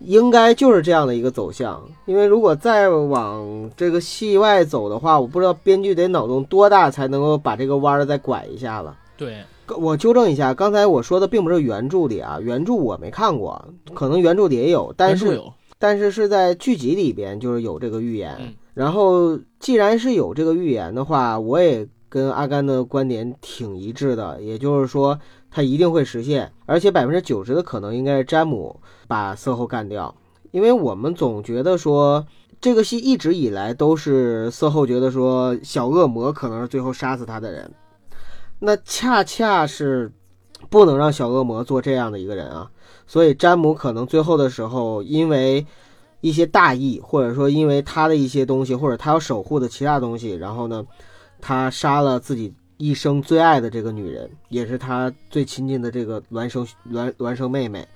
应该就是这样的一个走向，因为如果再往这个戏外走的话，我不知道编剧得脑洞多大才能够把这个弯儿再拐一下了。对，我纠正一下，刚才我说的并不是原著里啊，原著我没看过，可能原著里也有，但是但是是在剧集里边就是有这个预言。然后既然是有这个预言的话，我也跟阿甘的观点挺一致的，也就是说他一定会实现，而且百分之九十的可能应该是詹姆把色后干掉，因为我们总觉得说这个戏一直以来都是色后觉得说小恶魔可能是最后杀死他的人，那恰恰是不能让小恶魔做这样的一个人啊，所以詹姆可能最后的时候因为。一些大义，或者说因为他的一些东西，或者他要守护的其他东西，然后呢，他杀了自己一生最爱的这个女人，也是他最亲近的这个孪生孪孪生妹妹。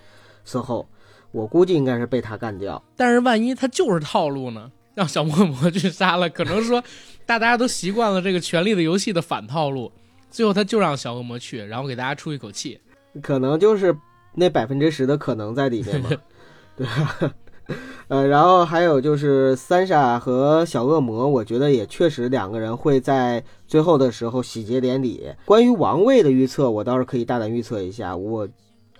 死后，我估计应该是被他干掉。但是万一他就是套路呢？让小恶魔去杀了，可能说大家都习惯了这个《权力的游戏》的反套路，最后他就让小恶魔去，然后给大家出一口气。可能就是那百分之十的可能在里面嘛，对吧？呃，然后还有就是三傻和小恶魔，我觉得也确实两个人会在最后的时候喜结连理。关于王位的预测，我倒是可以大胆预测一下，我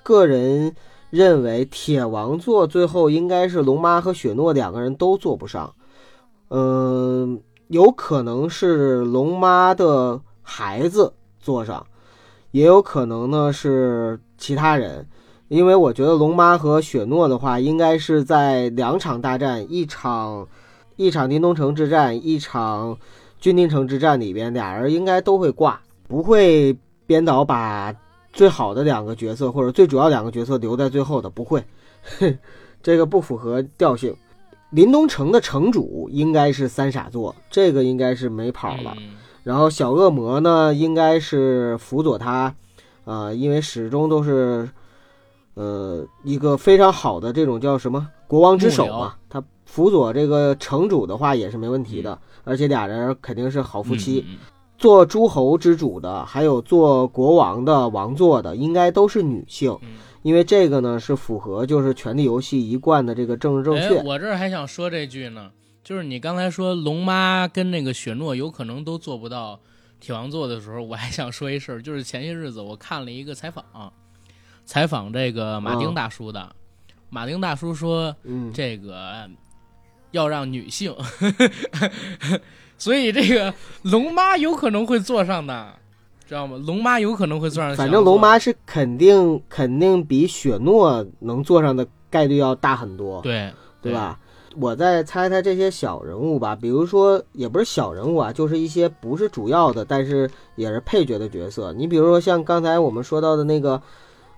个人认为铁王座最后应该是龙妈和雪诺两个人都坐不上，嗯，有可能是龙妈的孩子坐上，也有可能呢是其他人。因为我觉得龙妈和雪诺的话，应该是在两场大战，一场一场丁东城之战，一场君临城之战里边，俩人应该都会挂，不会编导把最好的两个角色或者最主要两个角色留在最后的，不会，这个不符合调性。林东城的城主应该是三傻座，这个应该是没跑了。然后小恶魔呢，应该是辅佐他，呃，因为始终都是。呃，一个非常好的这种叫什么国王之手嘛，他辅佐这个城主的话也是没问题的，而且俩人肯定是好夫妻。做诸侯之主的，还有做国王的王座的，应该都是女性，因为这个呢是符合就是《权力游戏》一贯的这个政治正确。我这儿还想说这句呢，就是你刚才说龙妈跟那个雪诺有可能都做不到铁王座的时候，我还想说一事儿，就是前些日子我看了一个采访。采访这个马丁大叔的，马丁大叔说：“嗯这个要让女性，所以这个龙妈有可能会坐上的，知道吗？龙妈有可能会坐上。反正龙妈是肯定肯定比雪诺能坐上的概率要大很多，对对吧？我再猜猜这些小人物吧，比如说也不是小人物啊，就是一些不是主要的，但是也是配角的角色。你比如说像刚才我们说到的那个。”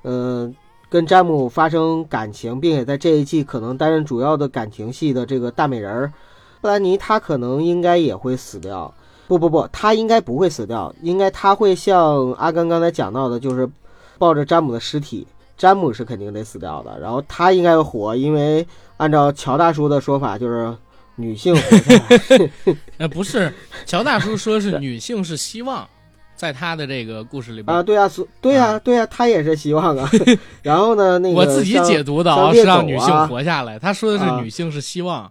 嗯，跟詹姆发生感情，并且在这一季可能担任主要的感情戏的这个大美人儿布兰妮，她可能应该也会死掉。不不不，她应该不会死掉，应该她会像阿甘刚才讲到的，就是抱着詹姆的尸体，詹姆是肯定得死掉的。然后她应该会活，因为按照乔大叔的说法，就是女性活下来。呃，不是，乔大叔说是女性是希望。在他的这个故事里边啊，对啊，对啊，对啊，他也是希望啊。然后呢，那个我自己解读的啊，是让女性活下来。他说的是女性是希望，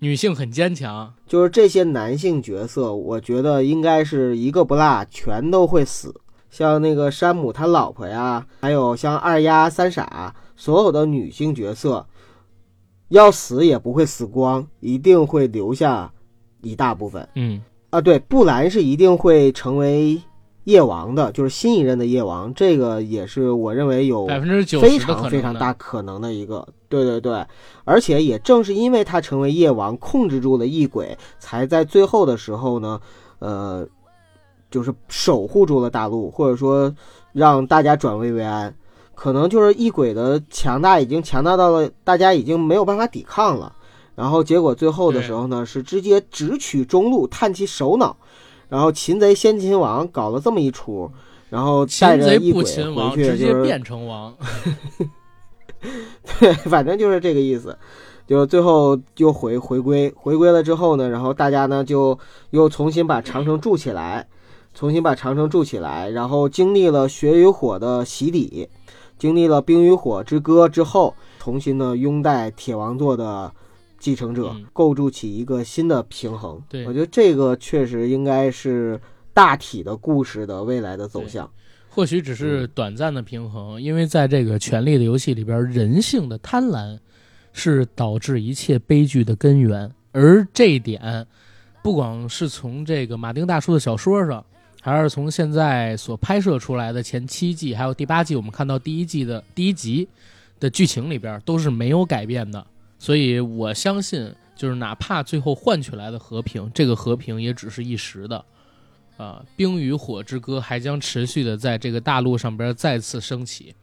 女性很坚强。就是这些男性角色，我觉得应该是一个不落，全都会死。像那个山姆他老婆呀，还有像二丫、三傻，所有的女性角色要死也不会死光，一定会留下一大部分。嗯啊，对，布兰是一定会成为。夜王的，就是新一任的夜王，这个也是我认为有百分之九非常非常大可能的一个，对对对，而且也正是因为他成为夜王，控制住了异鬼，才在最后的时候呢，呃，就是守护住了大陆，或者说让大家转危为安。可能就是异鬼的强大已经强大到了大家已经没有办法抵抗了，然后结果最后的时候呢，是直接直取中路，探其首脑。然后擒贼先擒王，搞了这么一出，然后带着异鬼回去，直接变成王。对，反正就是这个意思。就最后就回回归，回归了之后呢，然后大家呢就又重新把长城筑起来，重新把长城筑起来，然后经历了血与火的洗礼，经历了冰与火之歌之后，重新呢拥戴铁王座的。继承者构筑起一个新的平衡，对我觉得这个确实应该是大体的故事的未来的走向。或许只是短暂的平衡，因为在这个权力的游戏里边，人性的贪婪是导致一切悲剧的根源。而这一点，不光是从这个马丁大叔的小说上，还是从现在所拍摄出来的前七季，还有第八季，我们看到第一季的第一集的剧情里边都是没有改变的。所以我相信，就是哪怕最后换取来的和平，这个和平也只是一时的。啊，冰与火之歌还将持续的在这个大陆上边再次升起，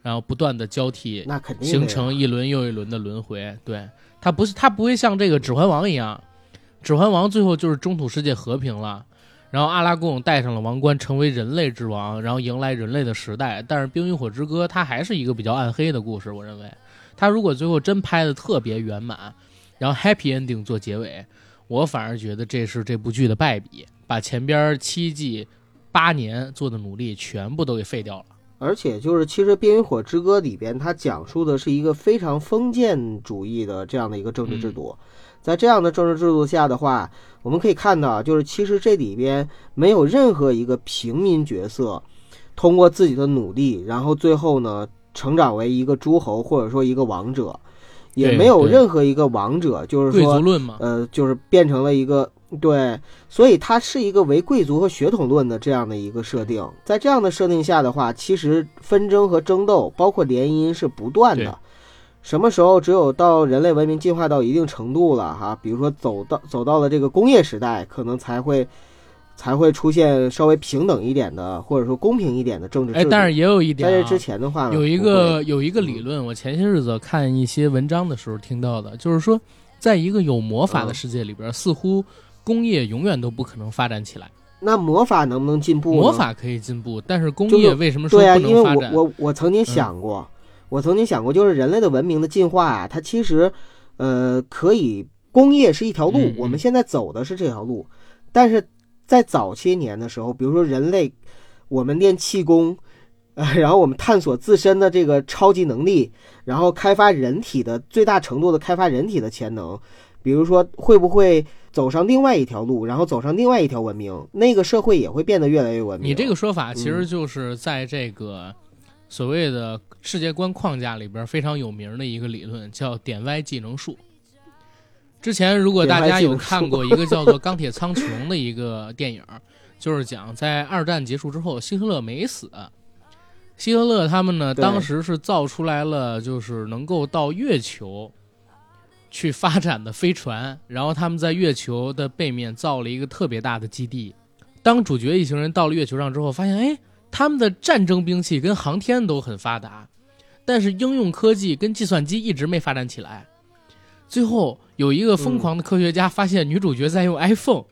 然后不断的交替，那肯定形成一轮又一轮的轮回。对，它不是，它不会像这个《指环王》一样，《指环王》最后就是中土世界和平了。然后阿拉贡戴上了王冠，成为人类之王，然后迎来人类的时代。但是《冰与火之歌》它还是一个比较暗黑的故事，我认为，它如果最后真拍的特别圆满，然后 happy ending 做结尾，我反而觉得这是这部剧的败笔，把前边七季八年做的努力全部都给废掉了。而且就是，其实《冰与火之歌》里边，它讲述的是一个非常封建主义的这样的一个政治制度。在这样的政治制度下的话，我们可以看到，就是其实这里边没有任何一个平民角色，通过自己的努力，然后最后呢成长为一个诸侯或者说一个王者，也没有任何一个王者就是说，呃，就是变成了一个对，所以它是一个为贵族和血统论的这样的一个设定。在这样的设定下的话，其实纷争和争斗，包括联姻是不断的。什么时候只有到人类文明进化到一定程度了哈，比如说走到走到了这个工业时代，可能才会才会出现稍微平等一点的，或者说公平一点的政治。哎，但是也有一点，在这之前的话，有一个有一个理论，我前些日子看一些文章的时候听到的，就是说，在一个有魔法的世界里边，似乎工业永远都不可能发展起来。那魔法能不能进步？魔法可以进步，但是工业为什么说不能发展？我我我曾经想过。我曾经想过，就是人类的文明的进化啊，它其实，呃，可以工业是一条路，我们现在走的是这条路，但是在早些年的时候，比如说人类，我们练气功，呃，然后我们探索自身的这个超级能力，然后开发人体的最大程度的开发人体的潜能，比如说会不会走上另外一条路，然后走上另外一条文明，那个社会也会变得越来越文明。你这个说法其实就是在这个。所谓的世界观框架里边非常有名的一个理论叫点歪技能树。之前如果大家有看过一个叫做《钢铁苍穹》的一个电影，就是讲在二战结束之后，希特勒没死，希特勒他们呢当时是造出来了就是能够到月球去发展的飞船，然后他们在月球的背面造了一个特别大的基地。当主角一行人到了月球上之后，发现哎。他们的战争兵器跟航天都很发达，但是应用科技跟计算机一直没发展起来。最后有一个疯狂的科学家发现女主角在用 iPhone，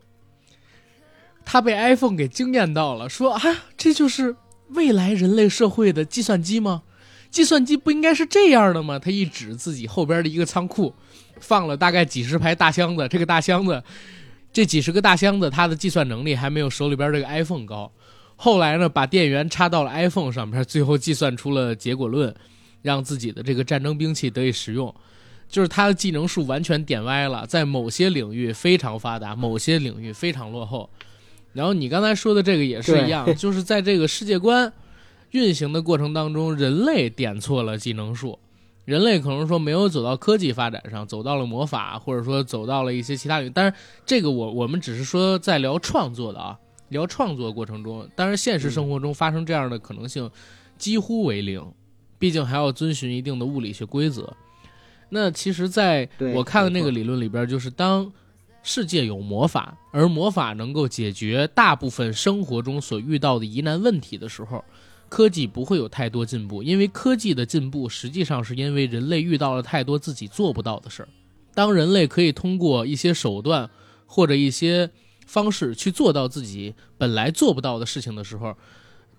他被 iPhone 给惊艳到了，说：“啊，这就是未来人类社会的计算机吗？计算机不应该是这样的吗？”他一指自己后边的一个仓库，放了大概几十排大箱子，这个大箱子，这几十个大箱子，它的计算能力还没有手里边这个 iPhone 高。后来呢，把电源插到了 iPhone 上面，最后计算出了结果论，让自己的这个战争兵器得以使用。就是他的技能树完全点歪了，在某些领域非常发达，某些领域非常落后。然后你刚才说的这个也是一样，就是在这个世界观运行的过程当中，人类点错了技能树，人类可能说没有走到科技发展上，走到了魔法，或者说走到了一些其他领域。但是这个我我们只是说在聊创作的啊。聊创作过程中，当然现实生活中发生这样的可能性几乎为零，毕竟还要遵循一定的物理学规则。那其实，在我看的那个理论里边，就是当世界有魔法，而魔法能够解决大部分生活中所遇到的疑难问题的时候，科技不会有太多进步，因为科技的进步实际上是因为人类遇到了太多自己做不到的事儿。当人类可以通过一些手段或者一些方式去做到自己本来做不到的事情的时候，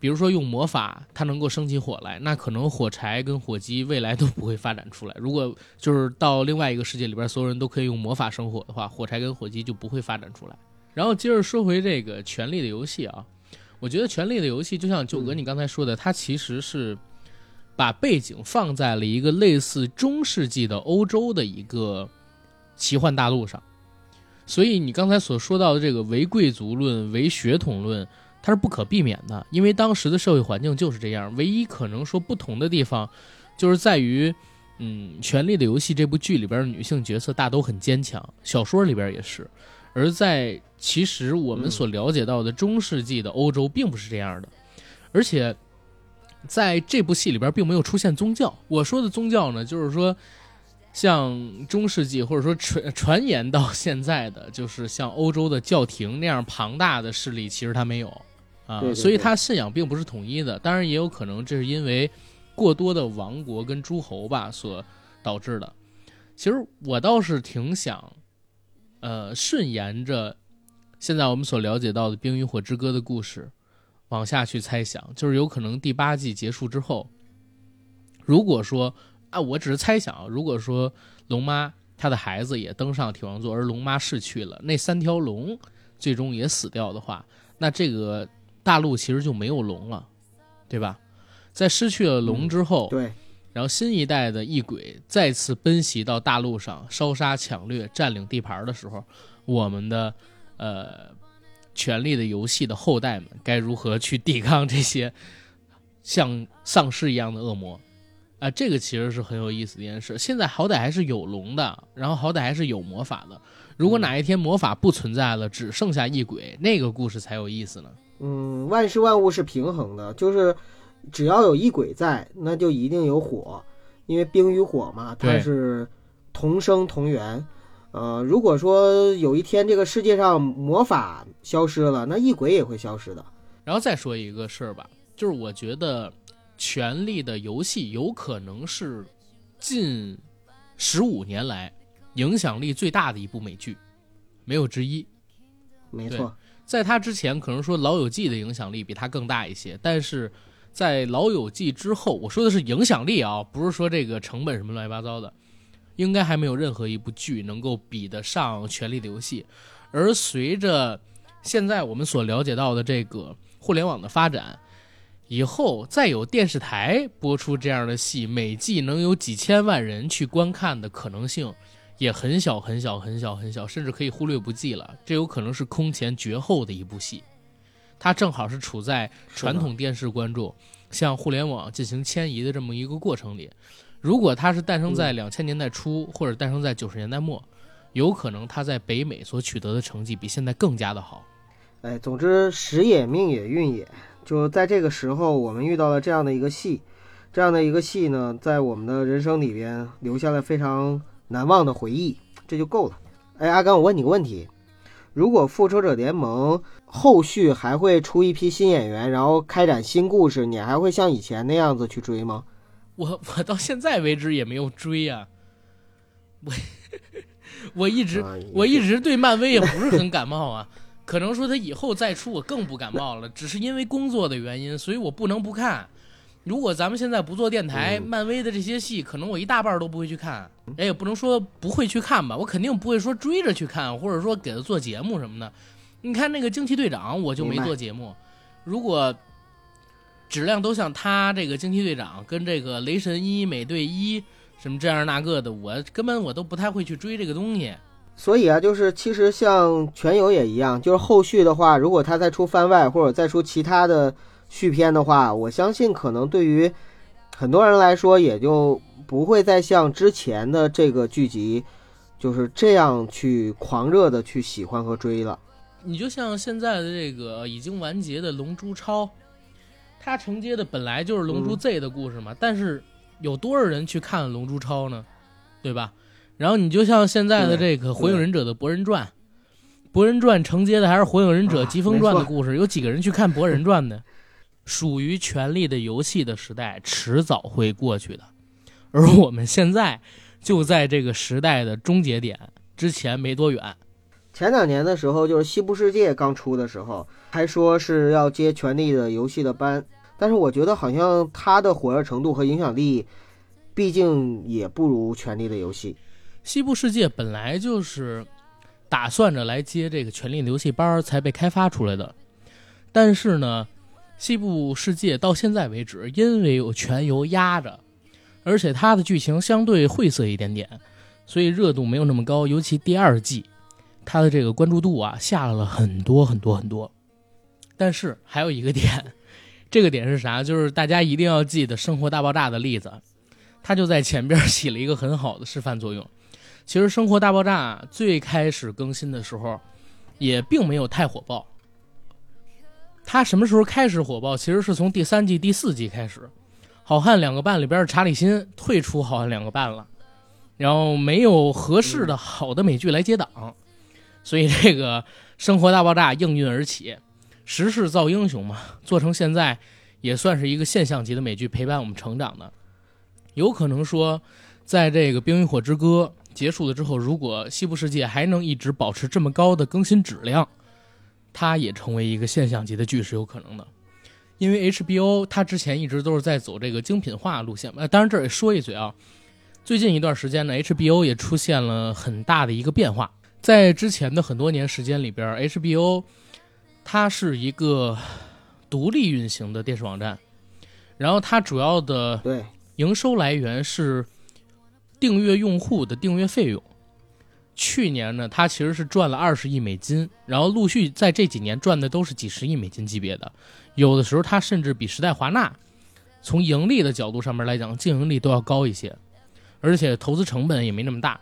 比如说用魔法，它能够升起火来，那可能火柴跟火机未来都不会发展出来。如果就是到另外一个世界里边，所有人都可以用魔法生火的话，火柴跟火机就不会发展出来。然后接着说回这个《权力的游戏》啊，我觉得《权力的游戏》就像九哥你刚才说的，它其实是把背景放在了一个类似中世纪的欧洲的一个奇幻大陆上。所以你刚才所说到的这个唯贵族论、唯血统论，它是不可避免的，因为当时的社会环境就是这样。唯一可能说不同的地方，就是在于，嗯，《权力的游戏》这部剧里边的女性角色大都很坚强，小说里边也是，而在其实我们所了解到的中世纪的欧洲并不是这样的，而且在这部戏里边并没有出现宗教。我说的宗教呢，就是说像中世纪或者说传 传言到现在的，就是像欧洲的教廷那样庞大的势力，其实它没有啊，对对所以对它信仰并不是统一的。当然也有可能这是因为过多的王国跟诸侯吧所导致的。其实我倒是挺想，呃，顺沿着现在我们所了解到的《冰与火之歌》的故事往下去猜想，就是有可能第八季结束之后，如果说啊，我只是猜想啊，如果说龙妈她的孩子也登上铁王座，而龙妈逝去了，那三条龙最终也死掉的话，那这个大陆其实就没有龙了，对吧？在失去了龙之后，对，然后新一代的异鬼再次奔袭到大陆上，烧杀抢掠、占领地盘的时候，我们的呃《权力的游戏》的后代们该如何去抵抗这些像丧尸一样的恶魔？啊、这个其实是很有意思的一件事。现在好歹还是有龙的，然后好歹还是有魔法的。如果哪一天魔法不存在了，只剩下异鬼，那个故事才有意思呢。嗯，万事万物是平衡的，就是只要有一鬼在，那就一定有火，因为冰与火嘛，它是同生同源。呃，如果说有一天这个世界上魔法消失了，那异鬼也会消失的。然后再说一个事儿吧，就是我觉得《权力的游戏》有可能是近十五年来影响力最大的一部美剧，没有之一。没错，在它之前，可能说《老友记》的影响力比它更大一些，但是在《老友记》之后，我说的是影响力啊，不是说这个成本什么乱七八糟的，应该还没有任何一部剧能够比得上《权力的游戏》。而随着现在我们所了解到的这个互联网的发展，以后再有电视台播出这样的戏，每季能有几千万人去观看的可能性也很小很小很小很小，甚至可以忽略不计了。这有可能是空前绝后的一部戏，它正好是处在传统电视观众向互联网进行迁移的这么一个过程里。如果它是诞生在两千年代初，或者诞生在九十年代末，有可能它在北美所取得的成绩比现在更加的好。哎，总之时也命也运也，就在这个时候，我们遇到了这样的一个戏，这样的一个戏呢，在我们的人生里边留下了非常难忘的回忆，这就够了。哎，阿甘，我问你个问题：如果复仇者联盟后续还会出一批新演员，然后开展新故事，你还会像以前那样子去追吗？我我到现在为止也没有追呀、我 我一直啊我一直对漫威也不是很感冒啊，可能说他以后再出我更不感冒了，只是因为工作的原因，所以我不能不看。如果咱们现在不做电台，嗯漫威的这些戏，可能我一大半都不会去看。哎，也不能说不会去看吧，我肯定不会说追着去看，或者说给他做节目什么的。你看那个惊奇队长，我就没做节目。如果质量都像他这个惊奇队长跟这个雷神一、美队一什么这样那个的，我根本我都不太会去追这个东西。所以啊，就是其实像全游也一样，就是后续的话，如果他再出番外或者再出其他的续篇的话，我相信可能对于很多人来说，也就不会再像之前的这个剧集就是这样去狂热的去喜欢和追了。你就像现在的这个已经完结的《龙珠超》，它承接的本来就是《龙珠嗯 Z》的故事嘛，但是有多少人去看《龙珠超》呢？对吧？然后你就像现在的这个《火影忍者》的《博人传》，《博人传》承接的还是《火影忍者啊疾风传》的故事，有几个人去看《博人传》的？属于权力的游戏的时代，迟早会过去的，而我们现在就在这个时代的终结点之前没多远。前两年的时候，就是《西部世界》刚出的时候，还说是要接《权力的游戏》的班，但是我觉得好像它的火热程度和影响力，毕竟也不如《权力的游戏》。西部世界本来就是打算着来接这个《权力的游戏》班儿才被开发出来的，但是呢，西部世界到现在为止，因为有全游压着，而且它的剧情相对晦涩一点点，所以热度没有那么高。尤其第二季，它的这个关注度啊下了很多很多很多。但是还有一个点，这个点是啥？就是大家一定要记得《生活大爆炸》的例子，它就在前边起了一个很好的示范作用。其实《生活大爆炸》最开始更新的时候，也并没有太火爆。他什么时候开始火爆？其实是从第三季、第四季开始，《好汉两个半》里边查理辛退出《好汉两个半》了，然后没有合适的好的美剧来接档，所以这个《生活大爆炸》应运而起，时势造英雄嘛，做成现在也算是一个现象级的美剧，陪伴我们成长的。有可能说，在这个《冰与火之歌》结束了之后，如果西部世界还能一直保持这么高的更新质量，它也成为一个现象级的剧是有可能的。因为 HBO 它之前一直都是在走这个精品化路线呃。当然这也说一嘴啊，最近一段时间呢，HBO 也出现了很大的一个变化。在之前的很多年时间里边，HBO 它是一个独立运行的电视网站，然后它主要的对。营收来源是订阅用户的订阅费用。去年呢，他其实是赚了二十亿美金，然后陆续在这几年赚的都是几十亿美金级别的。有的时候他甚至比时代华纳从盈利的角度上面来讲，净盈利都要高一些，而且投资成本也没那么大。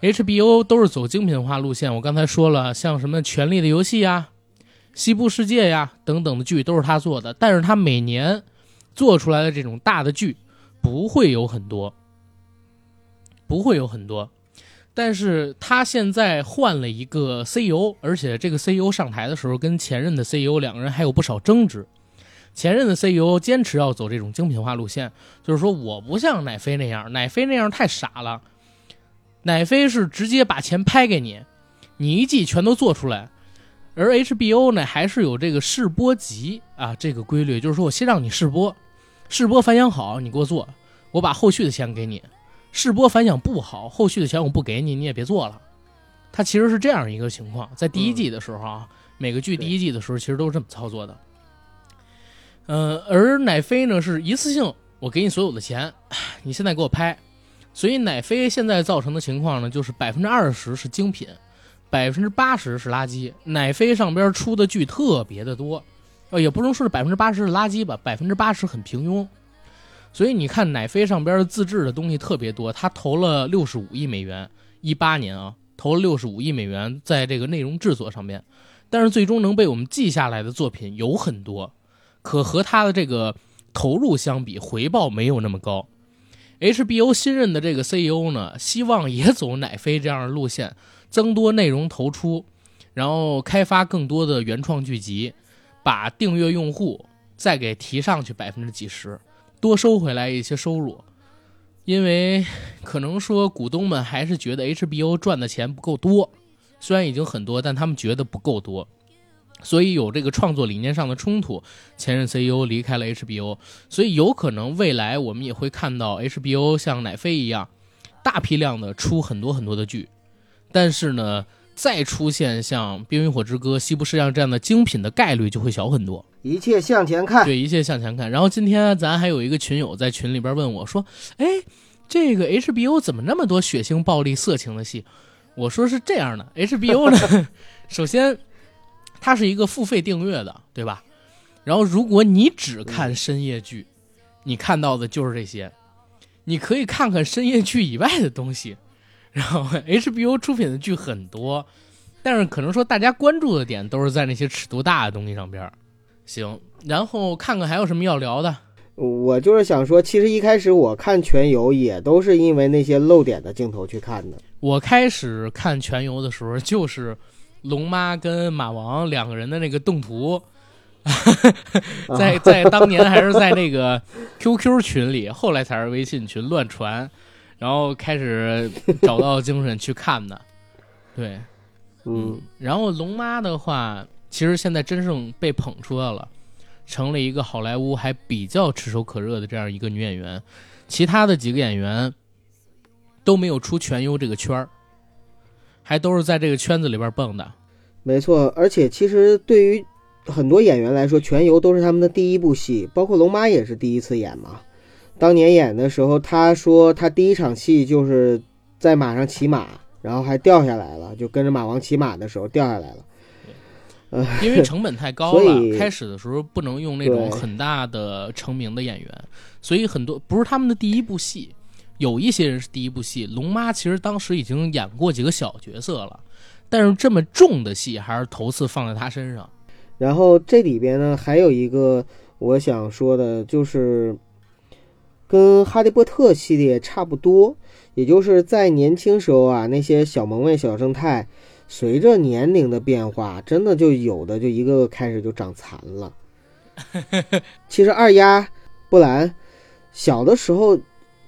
HBO 都是走精品化路线，我刚才说了，像什么《权力的游戏》呀、《西部世界》呀等等的剧都是他做的，但是他每年做出来的这种大的剧。不会有很多，不会有很多，但是他现在换了一个 CEO，而且这个 CEO 上台的时候跟前任的 CEO 两个人还有不少争执。前任的 CEO 坚持要走这种精品化路线，就是说我不像奶飞那样，奶飞那样太傻了。奶飞是直接把钱拍给你，你一季全都做出来，而 HBO 呢还是有这个试播集啊这个规律，就是说我先让你试播。试播反响好，你给我做，我把后续的钱给你；试播反响不好，后续的钱我不给你，你也别做了。它其实是这样一个情况，在第一季的时候啊，每个剧第一季的时候其实都是这么操作的。嗯，而奶飞呢是一次性，我给你所有的钱，你现在给我拍。所以奶飞现在造成的情况呢，就是百分之二十是精品，百分之八十是垃圾。奶飞上边出的剧特别的多。呃，也不能说是百分之八十是垃圾吧，百分之八十很平庸。所以你看，奶飞上边的自制的东西特别多，他投了六十五亿美元，一八年啊，投了六十五亿美元在这个内容制作上面。但是最终能被我们记下来的作品有很多，可和他的这个投入相比，回报没有那么高。HBO 新任的这个 CEO 呢，希望也走奶飞这样的路线，增多内容投出，然后开发更多的原创剧集。把订阅用户再给提上去百分之几十，多收回来一些收入，因为可能说股东们还是觉得 HBO 赚的钱不够多，虽然已经很多，但他们觉得不够多，所以有这个创作理念上的冲突。前任 CEO 离开了 HBO，所以有可能未来我们也会看到 HBO 像奶飞一样，大批量的出很多很多的剧，但是呢。再出现像《冰与火之歌》《西部世界》这样的精品的概率就会小很多。一切向前看，对，一切向前看。然后今天咱还有一个群友在群里边问我说：“哎，这个 HBO 怎么那么多血腥、暴力、色情的戏？”我说是这样的，HBO 呢，首先它是一个付费订阅的，对吧？然后如果你只看深夜剧，你看到的就是这些。你可以看看深夜剧以外的东西。然后 HBO 出品的剧很多，但是可能说大家关注的点都是在那些尺度大的东西上边。行，然后看看还有什么要聊的。我就是想说，其实一开始我看全游也都是因为那些露点的镜头去看的。我开始看全游的时候，就是龙妈跟马王两个人的那个动图，在在当年还是在那个 QQ 群里，后来才是微信群乱传。然后开始找到精神去看的，对，嗯，然后龙妈的话，其实现在真正被捧出来了，成了一个好莱坞还比较炙手可热的这样一个女演员，其他的几个演员都没有出全优这个圈儿，还都是在这个圈子里边蹦的。没错，而且其实对于很多演员来说，全游都是他们的第一部戏，包括龙妈也是第一次演嘛。当年演的时候，他说他第一场戏就是在马上骑马，然后还掉下来了，就跟着马王骑马的时候掉下来了。呃，因为成本太高了，开始的时候不能用那种很大的成名的演员，所以很多不是他们的第一部戏。有一些人是第一部戏，龙妈其实当时已经演过几个小角色了，但是这么重的戏还是头次放在他身上。然后这里边呢，还有一个我想说的，就是跟《哈利波特》系列差不多，也就是在年轻时候啊，那些小萌妹、小正太，随着年龄的变化，真的就有的就一个个开始就长残了。其实二丫布兰小的时候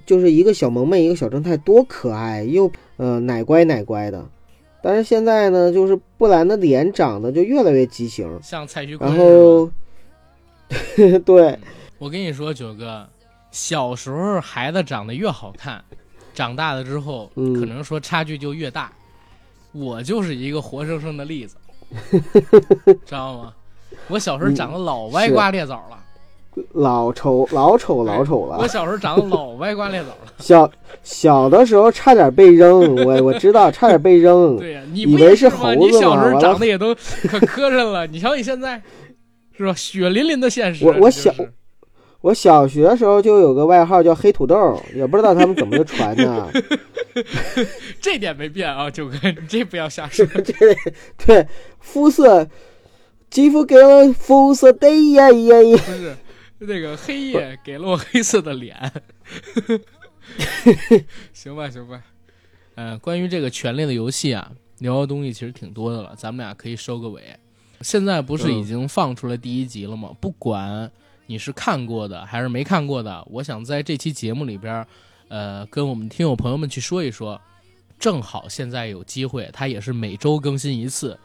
就是一个小萌妹，一个小正太，多可爱，又呃奶乖奶乖的。但是现在呢，就是布兰的脸长得就越来越畸形，像蔡徐坤。然后，对，我跟你说，九哥，小时候孩子长得越好看，长大了之后，嗯可能说差距就越大。我就是一个活生生的例子，知道吗？我小时候长得老歪瓜裂枣了，老丑老丑老丑了我。小时候长得老歪瓜裂枣了。小小的时候差点被扔，我我知道差点被扔。对呀、你以为是？猴子你小时候长得也都可磕碜了，你瞧你现在，是吧？血淋淋的现实。我我这就是小我小学的时候就有个外号叫黑土豆，也不知道他们怎么就传的。这点没变啊，九哥，你这不要瞎说。这对，肤色，肌肤给了肤色的呀呀呀。不是那个黑夜给了我黑色的脸，行 吧行吧，嗯、关于这个《权力的游戏》啊，聊的东西其实挺多的了，咱们俩可以收个尾。现在不是已经放出来第一集了吗？不管你是看过的还是没看过的，我想在这期节目里边，呃，跟我们听友朋友们去说一说。正好现在有机会，它也是每周更新一次，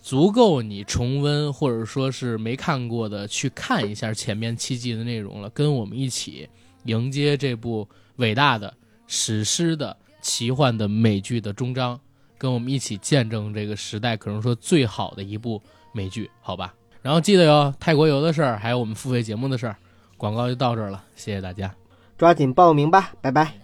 足够你重温或者说是没看过的去看一下前面七季的内容了，跟我们一起迎接这部伟大的史诗的奇幻的美剧的终章，跟我们一起见证这个时代可能说最好的一部美剧，好吧？然后记得哟，泰国游的事儿，还有我们付费节目的事儿，广告就到这儿了，谢谢大家。抓紧报名吧，拜拜。